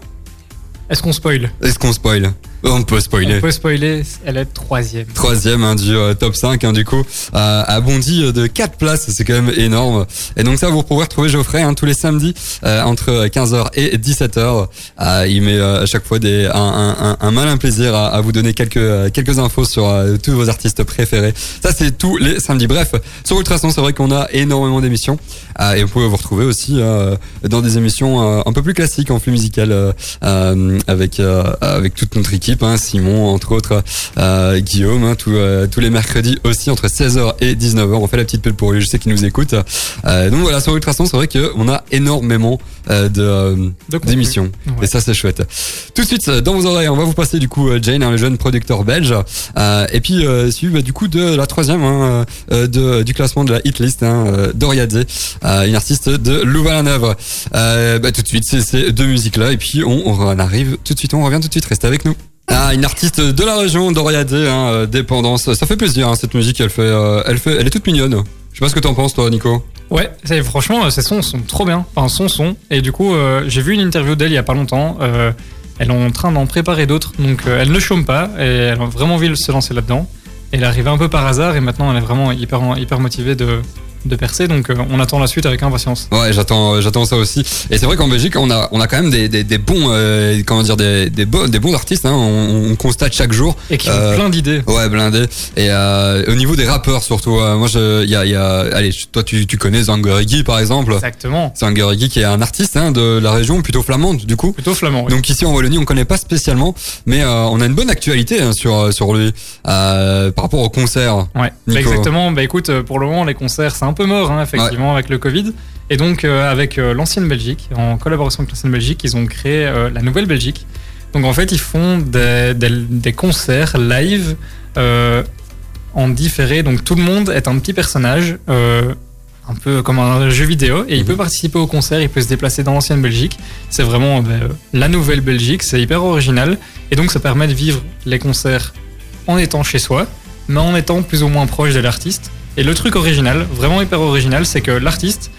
Est-ce qu'on spoil? Est-ce qu'on spoil? On peut spoiler. On peut spoiler, elle est troisième. Troisième hein, du euh, top 5 hein, du coup euh, a bondi de 4 places, c'est quand même énorme. Et donc ça vous pourrez retrouver Geoffrey hein, tous les samedis euh, entre 15h et 17h. Euh, il met euh, à chaque fois des, un, un, un malin plaisir à, à vous donner quelques euh, quelques infos sur euh, tous vos artistes préférés. Ça c'est tous les samedis. Bref, sur Ultrason c'est vrai qu'on a énormément d'émissions euh, et vous pouvez vous retrouver aussi euh, dans des émissions euh, un peu plus classiques en flux musical euh, euh, avec euh, avec toute notre équipe, hein, Simon entre autres, euh, Guillaume, hein, tous, euh, tous les mercredis aussi entre 16h et 19h. On fait la petite pub pour lui, je sais qu'il nous écoute. Euh, donc voilà, sur Ultrason, c'est vrai qu'on a énormément euh, de euh, d'émissions Ouais. et ça c'est chouette. Tout de suite dans vos oreilles, on va vous passer du coup euh, Jane, hein, le jeune producteur belge, euh, et puis euh, suivi bah, du coup de la troisième hein, euh, de, du classement de la hit list, hein, euh, euh, une artiste de Louvain-la-Neuve. Euh, bah, tout de suite, c'est ces deux musiques là, et puis on, on arrive tout de suite, on revient tout de suite, restez avec nous. Ah, une artiste de la région, Doriadé, hein, euh, Dépendance. Ça fait plaisir, hein, cette musique, elle fait, euh, elle fait, est toute mignonne. Je sais pas ce que t'en penses, toi, Nico. Ouais, franchement, euh, ces sons sont trop bien. Enfin, son son. Et du coup, j'ai vu une interview d'elle il y a pas longtemps. Elle est en train d'en préparer d'autres. Donc, elle ne chôme pas et elle a vraiment envie de se lancer là-dedans. Elle est arrivée un peu par hasard et maintenant, elle est vraiment hyper, hyper motivée de, de percer. Donc, euh, on attend la suite avec impatience. Ouais, j'attends, euh, j'attends ça aussi. Et c'est vrai qu'en Belgique, on a, on a quand même des, des, des bons, euh, comment dire, des, des, bons, des bons artistes. Hein, on, on constate chaque jour. Et qui ont plein d'idées. Ouais, blindé. Et au niveau des rappeurs surtout, moi, il y a, il y a, allez, toi, tu, tu connais Zangerigi par exemple. Exactement. Zangerigi qui est un artiste hein, de la région, plutôt flamande du coup. Plutôt flamand. oui. Donc ici en Wallonie, on connaît pas spécialement, mais on a une bonne actualité hein, sur sur lui par rapport au concert. Ouais, bah, exactement. Bah écoute, pour le moment, les concerts, c'est un peu mort, hein, effectivement, avec le Covid. Et donc, euh, avec euh, l'ancienne Belgique, en collaboration avec l'ancienne Belgique, ils ont créé euh, la nouvelle Belgique. Donc, en fait, ils font des, des, des concerts live en différé. Donc, tout le monde est un petit personnage. un peu comme un jeu vidéo et il Mhm. peut participer au concert, il peut se déplacer dans l'ancienne Belgique. C'est vraiment euh, la nouvelle Belgique, c'est hyper original et donc ça permet de vivre les concerts en étant chez soi, mais en étant plus ou moins proche de l'artiste. Et le truc original, vraiment hyper original, c'est que l'artiste,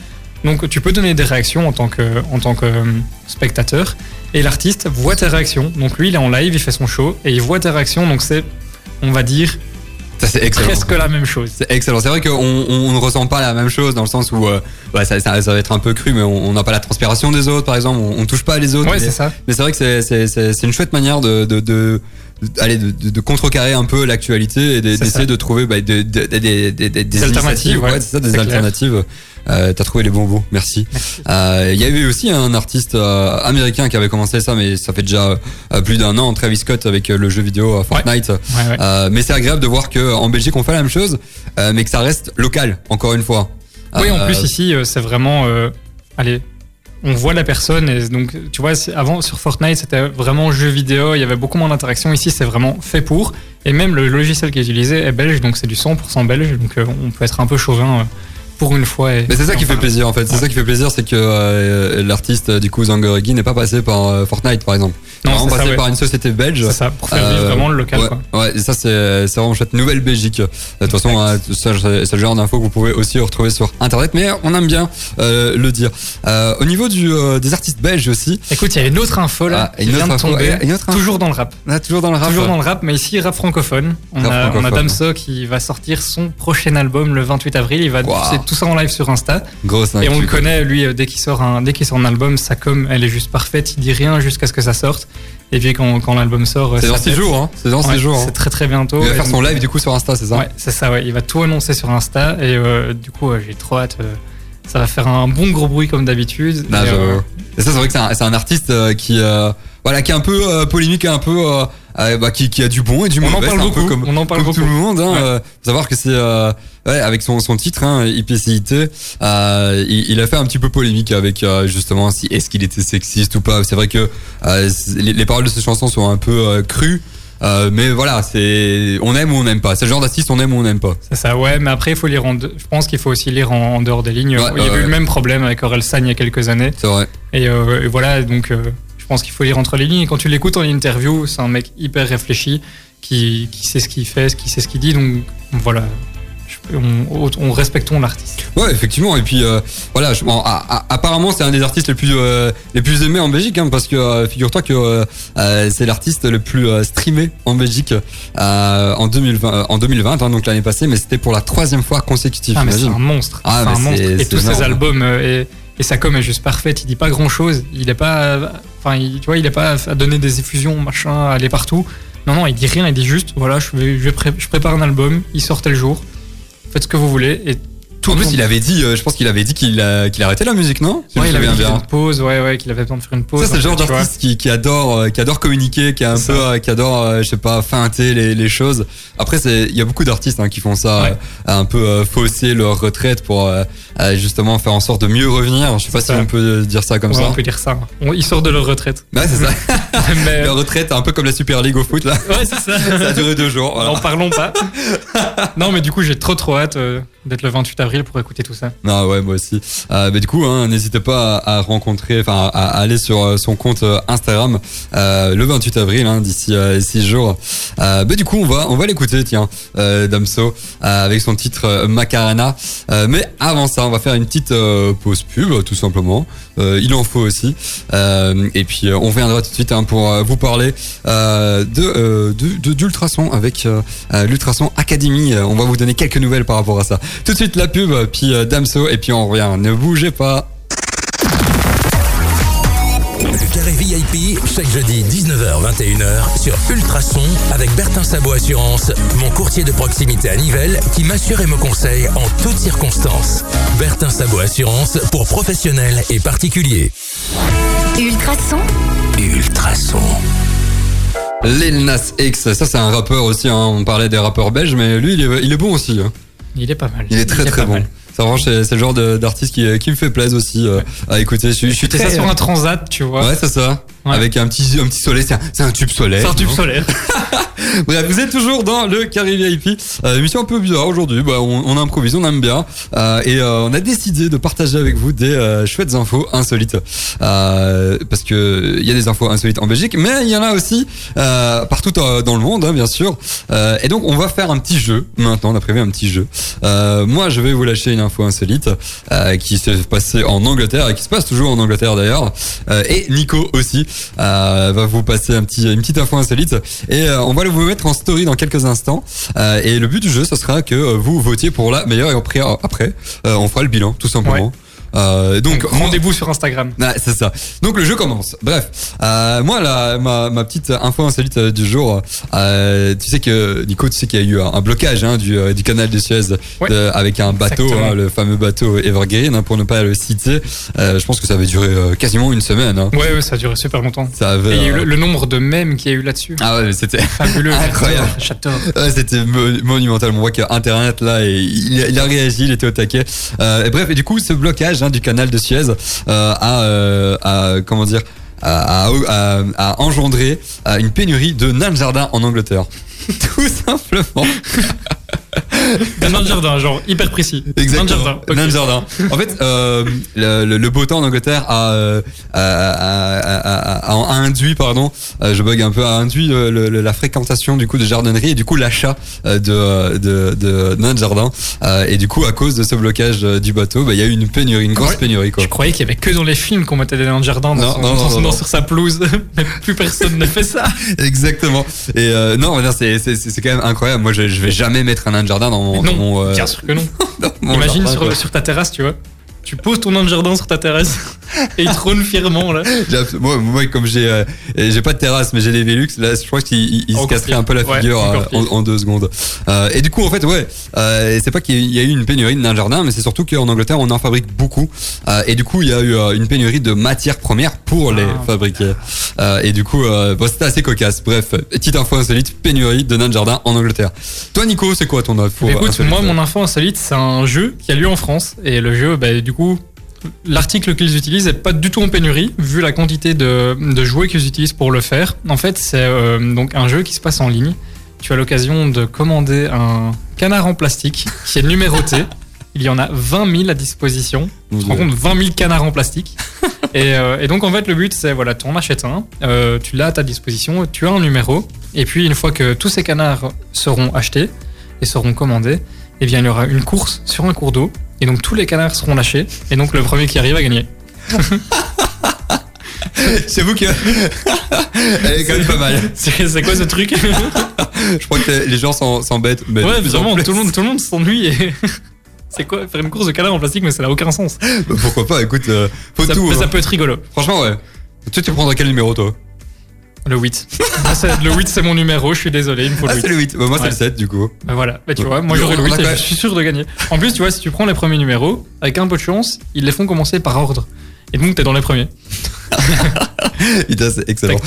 donc tu peux donner des réactions en tant que, en tant que euh, spectateur, et l'artiste voit tes réactions. Donc lui, il est en live, il fait son show, et il voit tes réactions, donc c'est, on va dire, c'est excellent. presque la même chose. C'est excellent. C'est vrai qu'on on, on ne ressent pas la même chose dans le sens où euh, ouais, ça, ça, ça va être un peu cru, mais on n'a pas la transpiration des autres, par exemple. On, on touche pas les autres. Ouais, mais c'est ça. mais c'est vrai que c'est- c'est c'est- c'est une chouette manière de, de, de, de- allez, de, de, de contrecarrer un peu l'actualité et d'essayer de trouver bah, de- de- de- des- des- alternatives, ouais, c'est ça, des alternatives. Euh, T'as trouvé les bons mots, merci. Euh, Il y avait aussi un artiste euh, américain qui avait commencé ça, mais ça fait déjà euh, plus d'un an, Travis Scott avec euh, le jeu vidéo euh, Fortnite. Ouais, ouais. Euh, mais c'est agréable de voir que en Belgique on fait la même chose, euh, mais que ça reste local, encore une fois. Oui, en Euh, plus ici, euh, c'est vraiment, euh, allez, on voit la personne et donc tu vois, avant sur Fortnite c'était vraiment jeu vidéo, il y avait beaucoup moins d'interaction. Ici, c'est vraiment fait pour, et même le logiciel qui est utilisé est belge, donc c'est du 100% belge, donc euh, on peut être un peu chauvin euh, pour une fois. Et, Mais c'est ça qui fait plaisir en fait. C'est Ouais. ça qui fait plaisir, c'est que euh, l'artiste du coup Zangerigi n'est pas passé par Fortnite par exemple. Non, c'est ça, ouais. par une société belge. C'est ça, pour faire vivre Euh, vraiment le local. ouais, Quoi. ouais, et ça c'est vraiment chouette. Nouvelle Belgique. De toute façon, euh, ça, c'est le genre d'infos que vous pouvez aussi retrouver sur internet, mais on aime bien euh, le dire. Euh, au niveau du, euh, des artistes belges aussi, Écoute, il y a une autre info là Ah, qui une vient autre info, tomber, et- une autre info. toujours dans le rap. toujours dans le rap. Toujours dans le rap, mais ici rap francophone. On, Rap a, on a francophone. Damso qui va sortir son prochain album le 28 avril. Il va Wow. c'est tout ça en live sur Insta. Grosse Et on le connaît, lui, euh, dès qu'il sort un, dès qu'il sort un album, sa com, elle est juste parfaite. Il dit rien jusqu'à ce que ça sorte. Et puis quand, quand l'album sort, C'est dans six pète. jours, hein. C'est dans Ouais, jours. hein. C'est très très bientôt. Il va faire son live du coup sur Insta, c'est ça Ouais, c'est ça. Ouais, il va tout annoncer sur Insta. Et euh, du coup, j'ai trop hâte. euh, ça va faire un bon gros bruit comme d'habitude. Et, euh, Et ça, c'est vrai que c'est un, artiste qui, euh, voilà, qui est un peu polémique, un peu, bah, qui, qui a du bon et du On en mauvais. parle beaucoup, comme, on en parle comme tout beaucoup. le monde. Hein, Ouais. savoir que c'est, ouais, avec son, son titre, hein, IPCIT, euh, il, il a fait un petit peu polémique avec euh, justement si est-ce qu'il était sexiste ou pas. C'est vrai que euh, les, les paroles de ses chansons sont un peu crues. Euh, mais voilà, c'est on aime ou on n'aime pas. C'est le genre d'artiste on aime ou on n'aime pas. c'est ça, ouais, mais après, il faut lire en Je pense qu'il faut aussi lire en, en dehors des lignes. Ouais, il y avait ouais, eu le même problème avec Aurel San il y a quelques années. C'est vrai. Et, euh, et voilà, donc euh, je pense qu'il faut lire entre les lignes. Et quand tu l'écoutes en interview, c'est un mec hyper réfléchi, qui, qui sait ce qu'il fait, qui sait ce qu'il dit. Donc voilà, on, on respectons l'artiste. Ouais, effectivement. Et puis euh, voilà, je- bon, a- a- apparemment c'est un des artistes les plus euh, les plus aimés en Belgique, hein, parce que euh, figure-toi que c'est l'artiste le plus streamé en Belgique en 2020, euh, en 2020, hein, donc l'année passée, mais c'était pour la troisième fois consécutive. Ah mais c'est un monstre. Ah, un monstre. Et tous ses albums et, et sa com est juste parfaite. Il dit pas grand chose. Il est pas, enfin, il- tu vois, il est pas à donner des effusions, machin, à aller partout. Non, non, il dit rien. Il dit juste, voilà, je, vais, je, vais pré- je prépare un album. Il sort tel jour. Faites ce que vous voulez. Et tout En plus, il avait dit, euh, je pense qu'il avait dit qu'il arrêtait la musique, non Si Ouais, il avait dit une pause, ouais, ouais, qu'il avait besoin de faire une pause. Ça, c'est le en genre d'artiste qui, qui adore, euh, qui adore communiquer, qui un peu, euh, qui adore, je sais pas, feinter les, les choses. Après, c'est, il y a beaucoup d'artistes hein, qui font ça, Ouais. un peu fausser leur retraite pour justement faire en sorte de mieux revenir. Je sais pas si on peut dire ça comme Ouais, ça. On peut dire ça. On- il sort de leur retraite. Ouais, c'est ça. Mais, leur retraite, un peu comme la Super League au foot là. ouais, c'est ça. Ça a duré deux jours. Voilà. En parlons pas. non, mais du coup, j'ai trop trop hâte d'être le 28 avril pour écouter tout ça. Non, ouais, moi aussi. Euh, mais du coup, hein, n'hésitez pas à, rencontrer, enfin, à, aller sur euh, son compte euh, Instagram le 28 avril, hein, d'ici euh, six jours. Mais du coup, on va, on va l'écouter, tiens, Damso, avec son titre Macarena. Mais avant ça, on va faire une petite pause pub, tout simplement. Il en faut aussi. Et puis, on reviendra tout de suite hein, pour vous parler de, euh, de, de- d'ultrason avec l'Ultrason Academy. On va vous donner quelques nouvelles par rapport à ça. Tout de suite la pub, puis euh, Damso, et puis on revient. Ne bougez pas. Le carré VIP, chaque jeudi 19h-21h sur Ultrason avec Bertin Sabot Assurance, mon courtier de proximité à Nivelles qui m'assure et me conseille en toutes circonstances. Bertin Sabot Assurance pour professionnels et particuliers. Ultrason, Ultrason. Lil Nas X, ça c'est un rappeur aussi. hein. On parlait des rappeurs belges, mais lui il est, il est bon aussi. hein. Il est pas mal. Il est très très bon. mal. Ça vraiment, c'est le genre d'artiste qui, qui me fait plaisir aussi euh, à écouter. Je, suis- je suis C'était très. ça sur un transat, tu vois. Ouais, c'est ça. Ouais. Avec un petit, un petit soleil. C'est un, un tube solaire. C'est un tube solaire. Bref, vous êtes toujours dans le Carré VIP. Euh, émission un peu bizarre aujourd'hui. Bah, on, on improvise, on aime bien. Euh, et euh, on a décidé de partager avec vous des euh, chouettes infos insolites. Euh, parce que il y a des infos insolites en Belgique, mais il y en a aussi euh, partout dans le monde, hein, bien sûr. Euh, et donc, on va faire un petit jeu. Maintenant, on a prévu un petit jeu. Euh, moi, je vais vous lâcher une info insolite euh, qui s'est passée en Angleterre et qui se passe toujours en Angleterre d'ailleurs. Euh, et Nico aussi euh, va vous passer un petit, une petite info insolite et euh, on va vous mettre en story dans quelques instants. Euh, et le but du jeu, ce sera que euh, vous votiez pour la meilleure et après, après euh, on fera le bilan tout simplement. Euh, donc, rendez-vous sur Instagram. C'est ça. Donc le jeu commence. Bref, euh, moi la, ma, ma petite info insolite euh, du jour, euh, tu sais que Nico, tu sais qu'il y a eu un, blocage hein, du, du canal de Suez Ouais. de- avec un bateau, hein, le fameux bateau Evergreen, hein, pour ne pas le citer. Je pense que ça avait duré quasiment une semaine. Ouais, ouais, ça a duré super longtemps. Ça avait. Et le, le nombre de mèmes qu'il y a eu là-dessus. Ah ouais, c'était. Fabuleux. Incroyable. Ouais, c'était mo- monumental. On voit qu'Internet, là, il, il a réagi, il était au taquet. Et bref, et du coup, ce blocage du canal de Suez euh, a, euh, comment dire, euh, une pénurie de nains en Angleterre. Tout simplement. Nain de jardin, genre hyper précis. Exactement. Nain de jardin. En fait, euh, le, beau temps en Angleterre a, euh, a, a- a- induit, pardon, euh, je bug un peu, a induit le- le- la fréquentation du coup de jardinerie et du coup l'achat de, de, de nains de jardin. Et du coup, à cause de ce blocage du bateau, bah, il y a eu une pénurie, une grosse Ouais. pénurie quoi. Je croyais qu'il y avait que dans les films qu'on mettait des nains de jardin dans, Non, son- non, non, son- sur sa pelouse. Mais plus personne ne fait ça. Exactement. Et euh, non, c'est quand même incroyable. Moi, je, je vais jamais mettre un jardin dans mon, dans non, mon, euh, bien sûr que non. dans Imagine sur, sur ta terrasse, tu vois. Tu poses ton nain de jardin sur ta terrasse et il trône fièrement là. Moi, moi, comme j'ai euh, j'ai pas de terrasse, mais j'ai des Velux, là, je crois qu'il il- il se casserait un peu la figure euh, en, deux secondes. Euh, et du coup, en fait, ouais, c'est pas qu'il y a eu une pénurie de nains de jardin, mais c'est surtout qu'en Angleterre, on en fabrique beaucoup. Et du coup, il y a eu une pénurie de matières premières pour les Ah. fabriquer. Et du coup, bon, c'était assez cocasse. Bref, petite info insolite, pénurie de nains de jardin en Angleterre. Toi, Nico, c'est quoi ton info écoute, insolite moi, mon info insolite, c'est un jeu qui a lieu en France. Et le jeu, bah, du coup, l'article qu'ils utilisent est pas du tout en pénurie, vu la quantité de, de jouets qu'ils utilisent pour le faire. En fait, c'est euh, donc un jeu qui se passe en ligne. Tu as l'occasion de commander un canard en plastique qui est numéroté. Il y en a 20 000 à disposition. Tu te rends compte 20 000 canards en plastique. et, euh, et donc en fait le but c'est voilà, tu en achètes un, euh, tu l'as à ta disposition, tu as un numéro, et puis une fois que tous ces canards seront achetés, et seront commandés, eh bien il y aura une course sur un cours d'eau et donc tous les canards seront lâchés et donc le premier qui arrive a gagné. C'est vous que. Elle est quand même pas mal. C'est quoi ce truc? Je crois que les gens s'embêtent. mais Ouais, en vraiment, tout le monde, tout le monde s'ennuie et. C'est quoi? Faire une course de canards en plastique, mais ça n'a aucun sens. Bah, Pourquoi pas? Écoute, euh, faut Ça, tout. mais ça hein. peut être rigolo. Franchement, ouais. Toi, tu prendras quel numéro, toi? Le 8. Ah, c'est- le 8, c'est mon numéro, je suis désolé, il me faut Ah, le 8. c'est le 8. Bah, moi, c'est Ouais. le 7, du coup. Bah voilà, bah, tu Ouais. vois, moi Mais j'aurai le on 8 a et je suis sûr de gagner. En plus, tu vois, si tu prends les premiers numéros, avec un peu de chance, ils les font commencer par ordre. Et donc t'es dans les premiers. Putain, c'est excellent.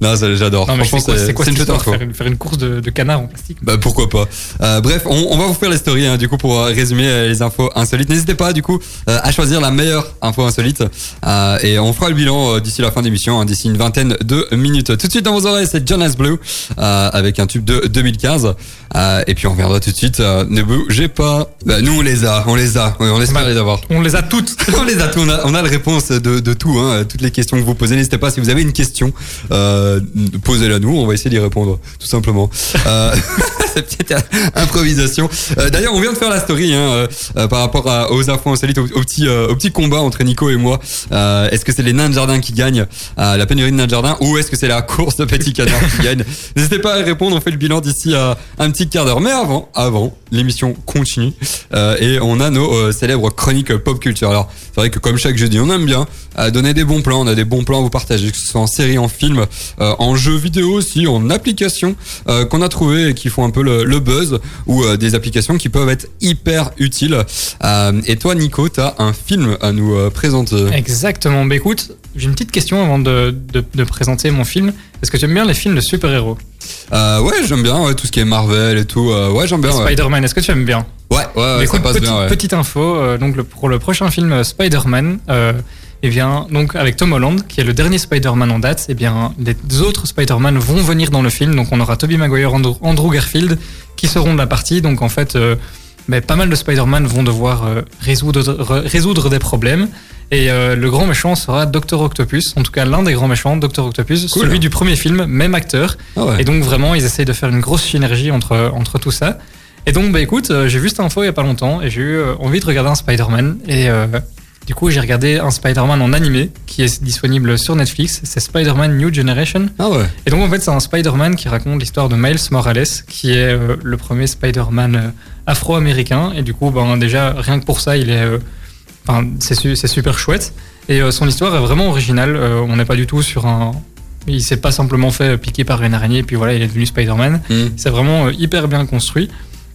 Non, j'adore. Franchement, c'est quoi, une histoire faire une, faire une course de, de canards en plastique Bah pourquoi pas. Euh, bref, on, on va vous faire les stories hein, du coup pour euh, résumer euh, les infos insolites. N'hésitez pas du coup euh, à choisir la meilleure info insolite euh, et on fera le bilan d'ici la fin d'émission, hein, d'ici une vingtaine de minutes. Tout de suite dans vos oreilles, c'est Jonas Blue avec un tube de 2015 Euh, et puis on reviendra tout de suite. Ne bougez pas. Bah, nous on les a, on les a, on espère Bah, les avoir. On les a toutes On les a tous, on a, on a la réponse de, de tout, hein, toutes les questions que vous posez. N'hésitez pas si vous avez une question, euh, posez-la nous, on va essayer d'y répondre, tout simplement. Euh, cette petite euh, improvisation. Euh, D'ailleurs, on vient de faire la story hein, par rapport à- aux infos insolites, au, au petit, au petit combat entre Nico et moi. Est-ce que c'est les nains de jardin qui gagnent la pénurie de nains de jardin ou est-ce que c'est la course de petits canards qui gagne N'hésitez pas à répondre, on fait le bilan d'ici à un petit quart d'heure. Mais avant, avant, l'émission continue et on a nos célèbres chroniques pop culture. Alors, c'est vrai que comme chaque jeudi, on aime bien donner des bons plans, on a des bons plans à vous partager, que ce soit en série, en film, euh, en jeu vidéo aussi, en application euh, qu'on a trouvé et qui font un peu le, le buzz ou euh, des applications qui peuvent être hyper utiles. Et toi, Nico, t'as un film à nous présenter. Exactement. Bah écoute, j'ai une petite question avant de, de, de présenter mon film. Est-ce que tu aimes bien les films de super-héros? Ouais, j'aime bien ouais, tout ce qui est Marvel et tout. ouais, j'aime bien. Ouais, Spider-Man, est-ce que tu aimes bien? Ouais, ouais, ouais, Bah, ça écoute, passe petite, bien. Ouais. petite info, donc le- pour le prochain film Spider-Man, eh bien, donc avec Tom Holland, qui est le dernier Spider-Man en date, eh bien, les autres Spider-Man vont venir dans le film. Donc on aura Tobey Maguire, Andrew, Andrew Garfield, qui seront de la partie. Donc en fait, euh, ben, pas mal de Spider-Man vont devoir euh, résoudre, re- résoudre des problèmes. Et euh, le grand méchant sera Doctor Octopus, en tout cas l'un des grands méchants, Doctor Octopus, Cool. celui du premier film, même acteur. Ah ouais. Et donc vraiment, ils essayent de faire une grosse synergie entre, entre tout ça. Et donc, bah écoute, j'ai vu cette info il y a pas longtemps et j'ai eu envie de regarder un Spider-Man. Et du coup, j'ai regardé un Spider-Man en animé qui est disponible sur Netflix. C'est Spider-Man New Generation. Ah ouais. Et donc, en fait, c'est un Spider-Man qui raconte l'histoire de Miles Morales, qui est euh, le premier Spider-Man euh, afro-américain. Et du coup, ben, déjà, rien que pour ça, il est. euh, Enfin, c'est su- c'est super chouette. Et son histoire est vraiment originale. On n'est pas du tout sur un. Il s'est pas simplement fait piquer par une araignée et puis voilà, il est devenu Spider-Man. Hmm. C'est vraiment hyper bien construit.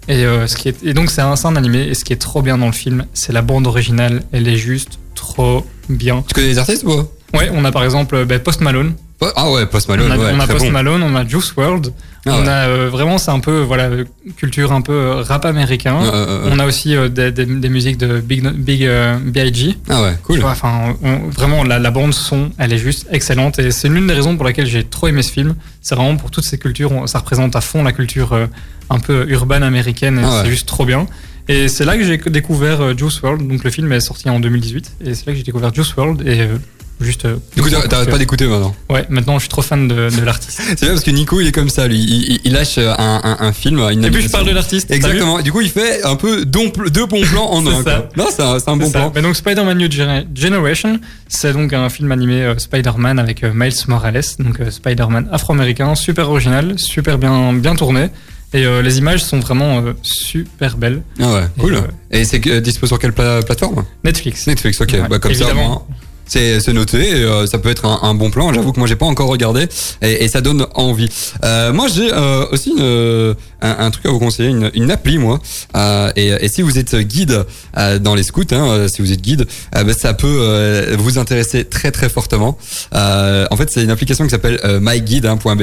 Et, euh, ce qui est, et donc c'est un, un animé. Et ce qui est trop bien dans le film, c'est la bande originale. Elle est juste trop bien. Tu connais les artistes ou Ouais, on a par exemple euh, ben, Post Malone. Ah ouais, Post Malone, on a, ouais, on a très Post bon. Malone, on a Juice World. Ah on ouais. a euh, vraiment, c'est un peu voilà culture un peu euh, rap américain. Euh. On a aussi euh, des, des- des musiques de Big Big B.I.G. Ah ouais, cool. Enfin, vraiment, la, la bande son, elle est juste excellente et c'est l'une des raisons pour laquelle j'ai trop aimé ce film. C'est vraiment pour toutes ces cultures, on- ça représente à fond la culture un peu urbaine américaine Ah ouais. c'est juste trop bien. Et c'est là que j'ai découvert Juice World. Donc le film est sorti en 2018 et c'est là que j'ai découvert Juice World et juste. euh, Du coup, t'arrêtes pas d'écouter maintenant. Ouais, maintenant je suis trop fan de, de l'artiste. C'est bien parce que Nico, il est comme ça, lui. Il, lâche un, un, un film, une Et puis je parle de l'artiste. Exactement. Et du coup, il fait un peu deux bons plans en un. ça. Non, c'est un, bon ça. plan. Mais donc Spider-Man New Gener- Generation, c'est donc un film animé euh, Spider-Man avec euh, Miles Morales, donc euh, Spider-Man afro-américain, super original, super bien bien tourné. Et euh, les images sont vraiment euh, super belles. Ah ouais, Et, cool. euh, Et c'est euh, dispo sur quelle pla- plateforme? Netflix. Netflix, ok. Ouais, bah, comme ça, évidemment. moi, c'est noté. et, euh, ça peut être un, un bon plan. J'avoue que moi, j'ai pas encore regardé et, et ça donne envie. Euh, moi, j'ai euh, aussi une, euh, un, un truc à vous conseiller, une, une appli, moi. Euh, et, et si vous êtes guide euh, dans les scouts, hein, si vous êtes guide, bah, ça peut vous intéresser très très fortement. En fait, c'est une application qui s'appelle myguide.be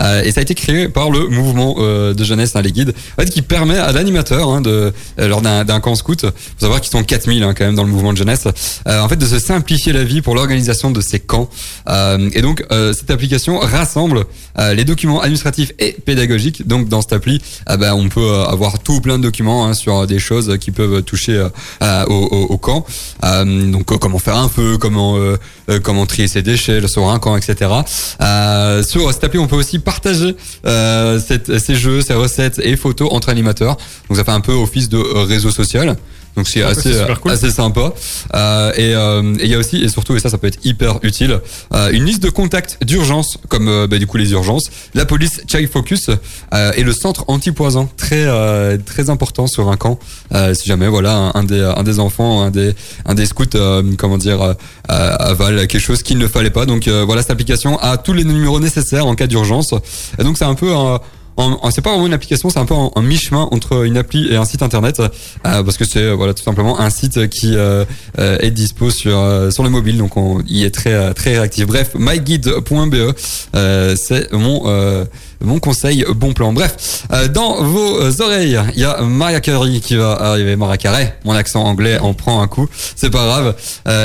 euh, et ça a été créé par le mouvement de jeunesse, hein, les guides, en fait, qui permet à l'animateur hein, de lors d'un camp scout, faut savoir qu'ils sont 4000 hein, quand même dans le mouvement de jeunesse, en fait de se simplifier pour l'organisation de ces camps. Euh, et donc, euh, cette application rassemble euh, les documents administratifs et pédagogiques. Donc, dans cette appli, ah ben, on peut avoir tout plein de documents hein, sur des choses qui peuvent toucher au, au, camp. Donc, comment faire un feu, comment comment trier ses déchets sur un camp, etc. Sur cette appli, on peut aussi partager ces jeux, ces recettes et photos entre animateurs. Donc, ça fait un peu office de réseau social. Donc c'est Ah, assez, cool. assez sympa. Euh, et euh, et il y a aussi, et surtout, et ça, ça peut être hyper utile, euh, une liste de contacts d'urgence, comme euh, bah, du coup les urgences, la police Child Focus euh, et le centre anti-poison, très euh, très important sur un camp. Euh, si jamais voilà un, un des un des enfants, un des un des scouts, euh, comment dire, euh, euh, avale quelque chose qu'il ne fallait pas. Donc euh, voilà, cette application a tous les numéros nécessaires en cas d'urgence. Et donc c'est un peu un en- c'est pas vraiment une application, c'est un peu en, mi-chemin entre une appli et un site internet, euh, parce que c'est voilà tout simplement un site qui euh, euh, est dispo sur euh, sur le mobile, donc on y est très euh, très réactif. Bref, myguide.be, c'est mon mon conseil bon plan. Bref, dans vos oreilles, il y a Maria Carey qui va arriver. Maria Carey, mon accent anglais en prend un coup, c'est pas grave.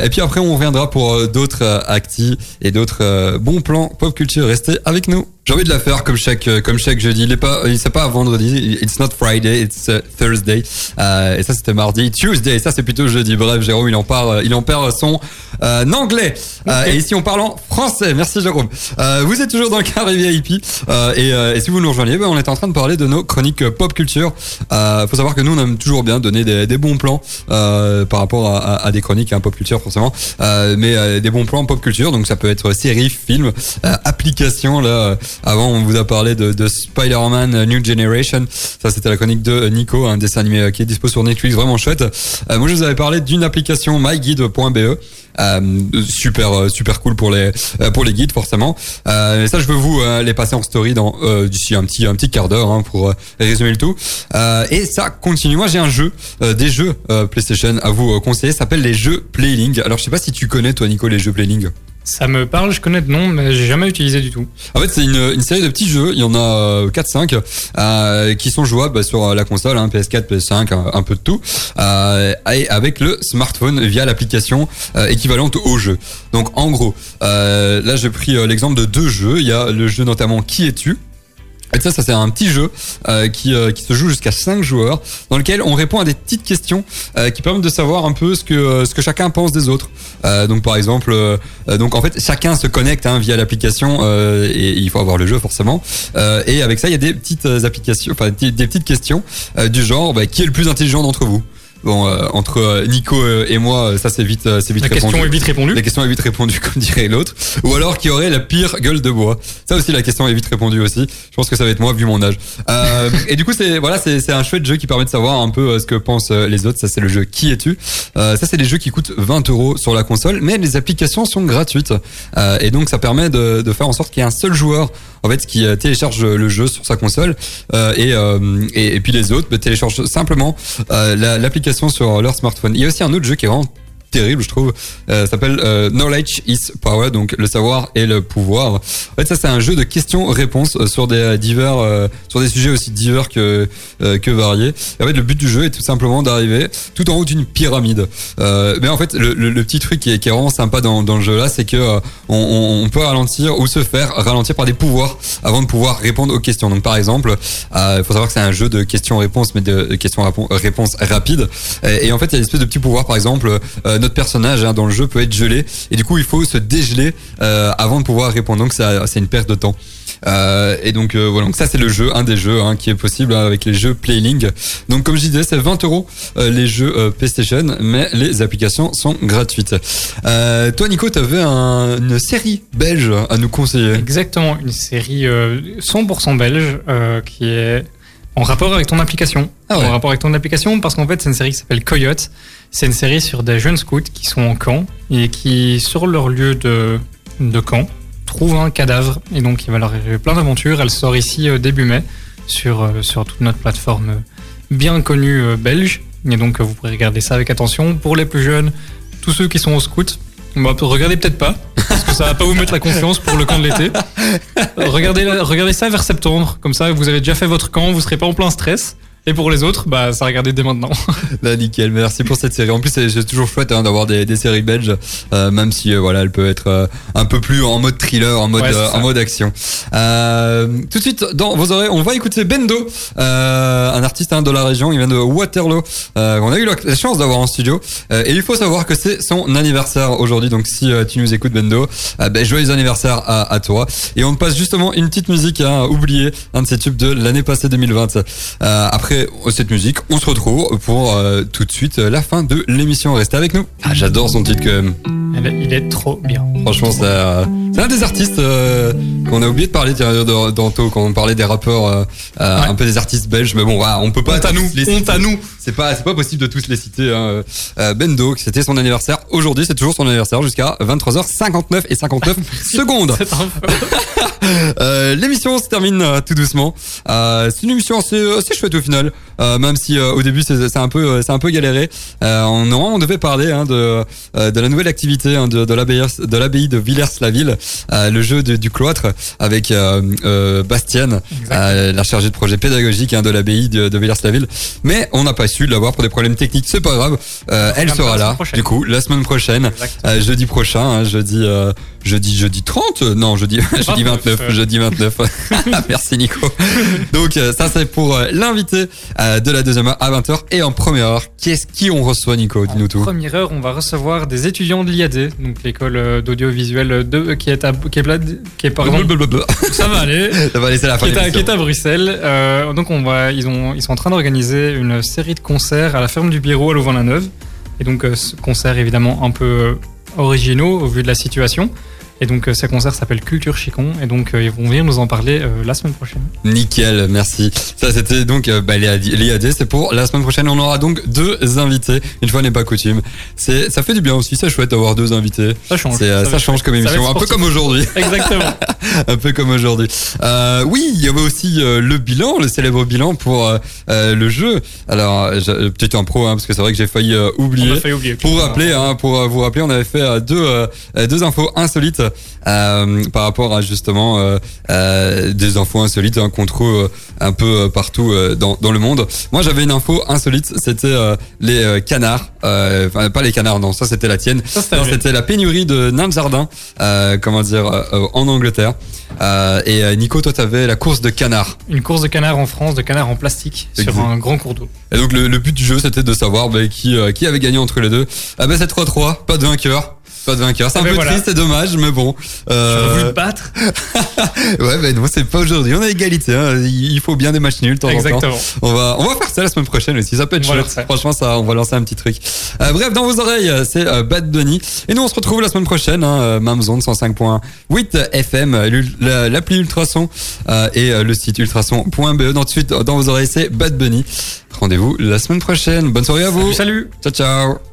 Et puis après, on reviendra pour d'autres actis et d'autres bons plans pop culture. Restez avec nous. J'ai envie de la faire comme chaque euh, comme chaque jeudi. Il est pas il c'est pas vendredi. It's not Friday, it's uh, Thursday. Euh, et ça c'était mardi. Tuesday, ça c'est plutôt jeudi. Bref, Jérôme il en parle, il en perd son euh, anglais. Euh, et ici on parle en français. Merci Jérôme. Euh, vous êtes toujours dans le carré VIP. Euh, et, euh, et si vous nous rejoignez, ben, on est en train de parler de nos chroniques euh, pop culture. Euh, faut savoir que nous on aime toujours bien donner des, bons plans euh, par rapport à, à- à des chroniques hein, pop culture forcément. Euh, mais euh, des bons plans pop culture. Donc ça peut être série, film, euh, application là. Euh, avant, on vous a parlé de, de Spider-Man euh, New Generation. Ça, c'était la chronique de Nico, un dessin animé euh, qui est dispo sur Netflix, vraiment chouette. Euh, moi, je vous avais parlé d'une application myguide.be. Euh, super euh, super cool pour les euh, pour les guides forcément euh, ça je veux vous euh, les passer en story dans euh, d'ici un petit un petit quart d'heure hein, pour euh, résumer le tout Euh, et ça continue moi j'ai un jeu euh, des jeux euh, PlayStation à vous euh, conseiller ça s'appelle les jeux Playling alors je sais pas si tu connais toi Nico les jeux Playling Ça me parle, je connais de nom, mais j'ai jamais utilisé du tout. En fait, c'est une, série de petits jeux. Il y en a euh, 4-5 euh, qui sont jouables bah, sur euh, la console, hein, PS4, PS5, un, peu de tout, euh, et avec le smartphone via l'application euh, équivalente au jeu. Donc, en gros, euh, là, j'ai pris euh, l'exemple de deux jeux. Il y a le jeu notamment Qui es-tu? Et ça, ça c'est un petit jeu euh, qui, euh, qui se joue jusqu'à 5 joueurs, dans lequel on répond à des petites questions euh, qui permettent de savoir un peu ce que euh, ce que chacun pense des autres. Euh, donc par exemple, euh, donc en fait chacun se connecte hein, via l'application euh, et il faut avoir le jeu forcément. Et avec ça, il y a des petites applications, enfin des, petites questions du genre bah, qui est le plus intelligent d'entre vous? Bon, euh, entre euh, Nico euh, et moi, euh, ça c'est vite, c'est vite La répondu. question est vite répondue. La question est vite répondue, comme dirait l'autre. Ou alors qui aurait la pire gueule de bois. Ça aussi, la question est vite répondue aussi. Je pense que ça va être moi vu mon âge. Euh, et du coup, c'est voilà, c'est c'est un chouette jeu qui permet de savoir un peu ce que pensent les autres. Ça, c'est le jeu Qui es-tu? Euh, Ça, c'est des jeux qui coûtent 20 euros sur la console, mais les applications sont gratuites. Euh, et donc, ça permet de, de faire en sorte qu'il y ait un seul joueur en fait qui télécharge le jeu sur sa console euh, et, euh, et et puis les autres bah, téléchargent simplement euh, la- sur leur smartphone. Il y a aussi un autre jeu qui est vraiment terrible je trouve. Euh, s'appelle euh, Knowledge is Power donc le savoir et le pouvoir. En fait ça c'est un jeu de questions-réponses euh, sur des euh, divers euh, sur des sujets aussi divers que euh, que variés. En fait le but du jeu est tout simplement d'arriver tout en haut d'une pyramide. Euh, mais en fait le, le- petit truc qui est, qui est vraiment sympa dans, le jeu là c'est que euh, on, peut ralentir ou se faire ralentir par des pouvoirs avant de pouvoir répondre aux questions. Donc par exemple euh, il faut savoir que c'est un jeu de questions-réponses mais de, questions-réponses rapides. Et, en fait il y a une espèce de petit pouvoir par exemple euh, notre personnage hein, dans le jeu peut être gelé. Et du coup il faut se dégeler euh, avant de pouvoir répondre. Donc ça c'est une perte de temps. Euh, et donc euh, voilà. Donc ça c'est le jeu un des jeux hein, qui est possible hein, avec les jeux Playling. Donc comme je disais c'est 20 euros les jeux PlayStation mais les applications sont gratuites. Euh, toi Nico t'avais un, une série belge à nous conseiller. Exactement, une série euh, 100% belge qui est en rapport avec ton application. Ah ouais. En rapport avec ton application parce qu'en fait c'est une série qui s'appelle Coyote. C'est une série sur des jeunes scouts qui sont en camp et qui sur leur lieu de, camp trouvent un cadavre et donc il va leur arriver plein d'aventures. Elle sort ici euh, début mai sur, euh, sur toute notre plateforme euh, bien connue belge et donc vous pourrez regarder ça avec attention. Pour les plus jeunes, tous ceux qui sont au scout, bah, regardez peut-être pas parce que ça va pas vous mettre la confiance pour le camp de l'été. Regardez, regardez ça vers septembre, comme ça vous avez déjà fait votre camp, vous serez pas en plein stress. Et pour les autres, bah, ça regarder dès maintenant. Là, nickel. Merci pour cette série. En plus, c'est toujours chouette hein, d'avoir des, des séries belges, euh, même si euh, voilà, elle peut être euh, un peu plus en mode thriller, en mode Ouais, euh, en mode action. Euh, tout de suite, dans vos oreilles, on va écouter Bendo, euh, un artiste hein, de la région. Il vient de Waterloo. Euh, on a eu la, chance d'avoir en studio. Euh, et il faut savoir que c'est son anniversaire aujourd'hui. Donc, si euh, tu nous écoutes, Bendo, ben, joyeux anniversaire à, à toi. Et on passe justement une petite musique à oublier, un de ces tubes de l'année passée 2020. Euh, après cette musique, on se retrouve pour euh, tout de suite euh, la fin de l'émission. Restez avec nous. Ah, j'adore son titre quand même. Il est trop bien. Franchement, c'est c'est un des artistes euh, qu'on a oublié de parler tantôt quand on parlait des rappeurs, euh, Ouais. un peu des artistes belges. Mais bon, voilà, on peut pas Honte à nous, les honte citer. à nous. C'est pas, c'est pas possible de tous les citer. Hein. Euh, Bendo, c'était son anniversaire. Aujourd'hui, c'est toujours son anniversaire jusqu'à 23h59 et 59 secondes. Euh, L'émission se termine euh, tout doucement. Euh, c'est une émission assez, assez chouette au final, euh, même si euh, au début c'est un peu, euh, c'est un peu galéré. Euh, on, on devait parler hein, de, euh, de la nouvelle activité hein, de, de l'abbaye de l'abbaye de Villers-la-Ville, euh, le jeu de- du cloître avec euh, euh, Bastienne, euh, la chargée de projet pédagogique hein, de l'abbaye de, de Villers-la-Ville. Mais on n'a pas su l'avoir pour des problèmes techniques. C'est pas grave. Euh, elle sera là. Du coup, la semaine prochaine. Euh, jeudi prochain, hein, jeudi, euh, jeudi, jeudi 30 Non, jeudi, jeudi 29, euh. jeudi 29. Merci Nico. Donc ça c'est pour l'invité euh, de la deuxième heure à 20h et en première heure, qui est-ce qui on reçoit Nico? Dis-nous En tout. première heure, on va recevoir des étudiants de l'IAD, donc l'école euh, d'audiovisuel euh, qui est à qui est, qui est pardon, ça va aller. Ça va laisser la fin qui est, à, qui est à Bruxelles. Euh, donc on va, ils, ont, ils sont en train d'organiser une série de concerts à la ferme du Biro à Louvain-la-Neuve. Et donc euh, ce concert évidemment un peu euh, originaux au vu de la situation. Et donc euh, ces concerts s'appellent Culture Chicon. Et donc euh, ils vont venir nous en parler euh, la semaine prochaine. Nickel, merci. Ça c'était donc bah, l'IAD, c'est pour la semaine prochaine. On aura donc deux invités. Une fois n'est pas coutume. C'est, ça fait du bien aussi. C'est chouette d'avoir deux invités. Ça change. Ça change comme émission, un peu comme aujourd'hui. Exactement. un peu comme aujourd'hui. Euh, oui, il y avait aussi euh, le bilan, le célèbre bilan pour euh, le jeu. Alors, j'ai- petite impro, hein, parce que c'est vrai que j'ai failli On oublier. a failli oublier. Pour rappeler, hein, pour vous rappeler, on avait fait deux deux infos insolites euh, par rapport à justement euh, euh, des infos insolites hein, qu'on trouve euh, un peu euh, partout euh, dans dans le monde. Moi, j'avais une info insolite, c'était euh, les canards, euh, enfin pas les canards, non, ça c'était la tienne. Ça, c'était la pénurie de nains de jardin, euh, comment dire, en Angleterre. Euh, et Nico, toi, t'avais la course de canards. Une course de canards en France, de canards en plastique, sur un grand cours d'eau. Et donc le, le but du jeu, c'était de savoir bah, qui euh, qui avait gagné entre les deux. Ah ben c'est 3-3, pas de vainqueur. Pas de vainqueur. C'est un Ah ben peu voilà. triste et dommage, mais bon. Voulu Euh, te battre. ouais, ben non, c'est pas aujourd'hui. On a égalité. Hein. Il faut bien des matchs nuls de temps en temps. Exactement. On va, on va faire ça la semaine prochaine aussi. Ça peut être chouette. Franchement, ça, on va lancer un petit truc. Euh, bref, dans vos oreilles, c'est euh, Bad Bunny. Et nous, on se retrouve la semaine prochaine. Hein, euh, même zone 105.8 FM, euh, la- l'appli Ultrason euh, et le site ultrason.be. Dans, de suite, dans vos oreilles, c'est Bad Bunny. Rendez-vous la semaine prochaine. Bonne soirée à vous. Salut. Ciao, ciao.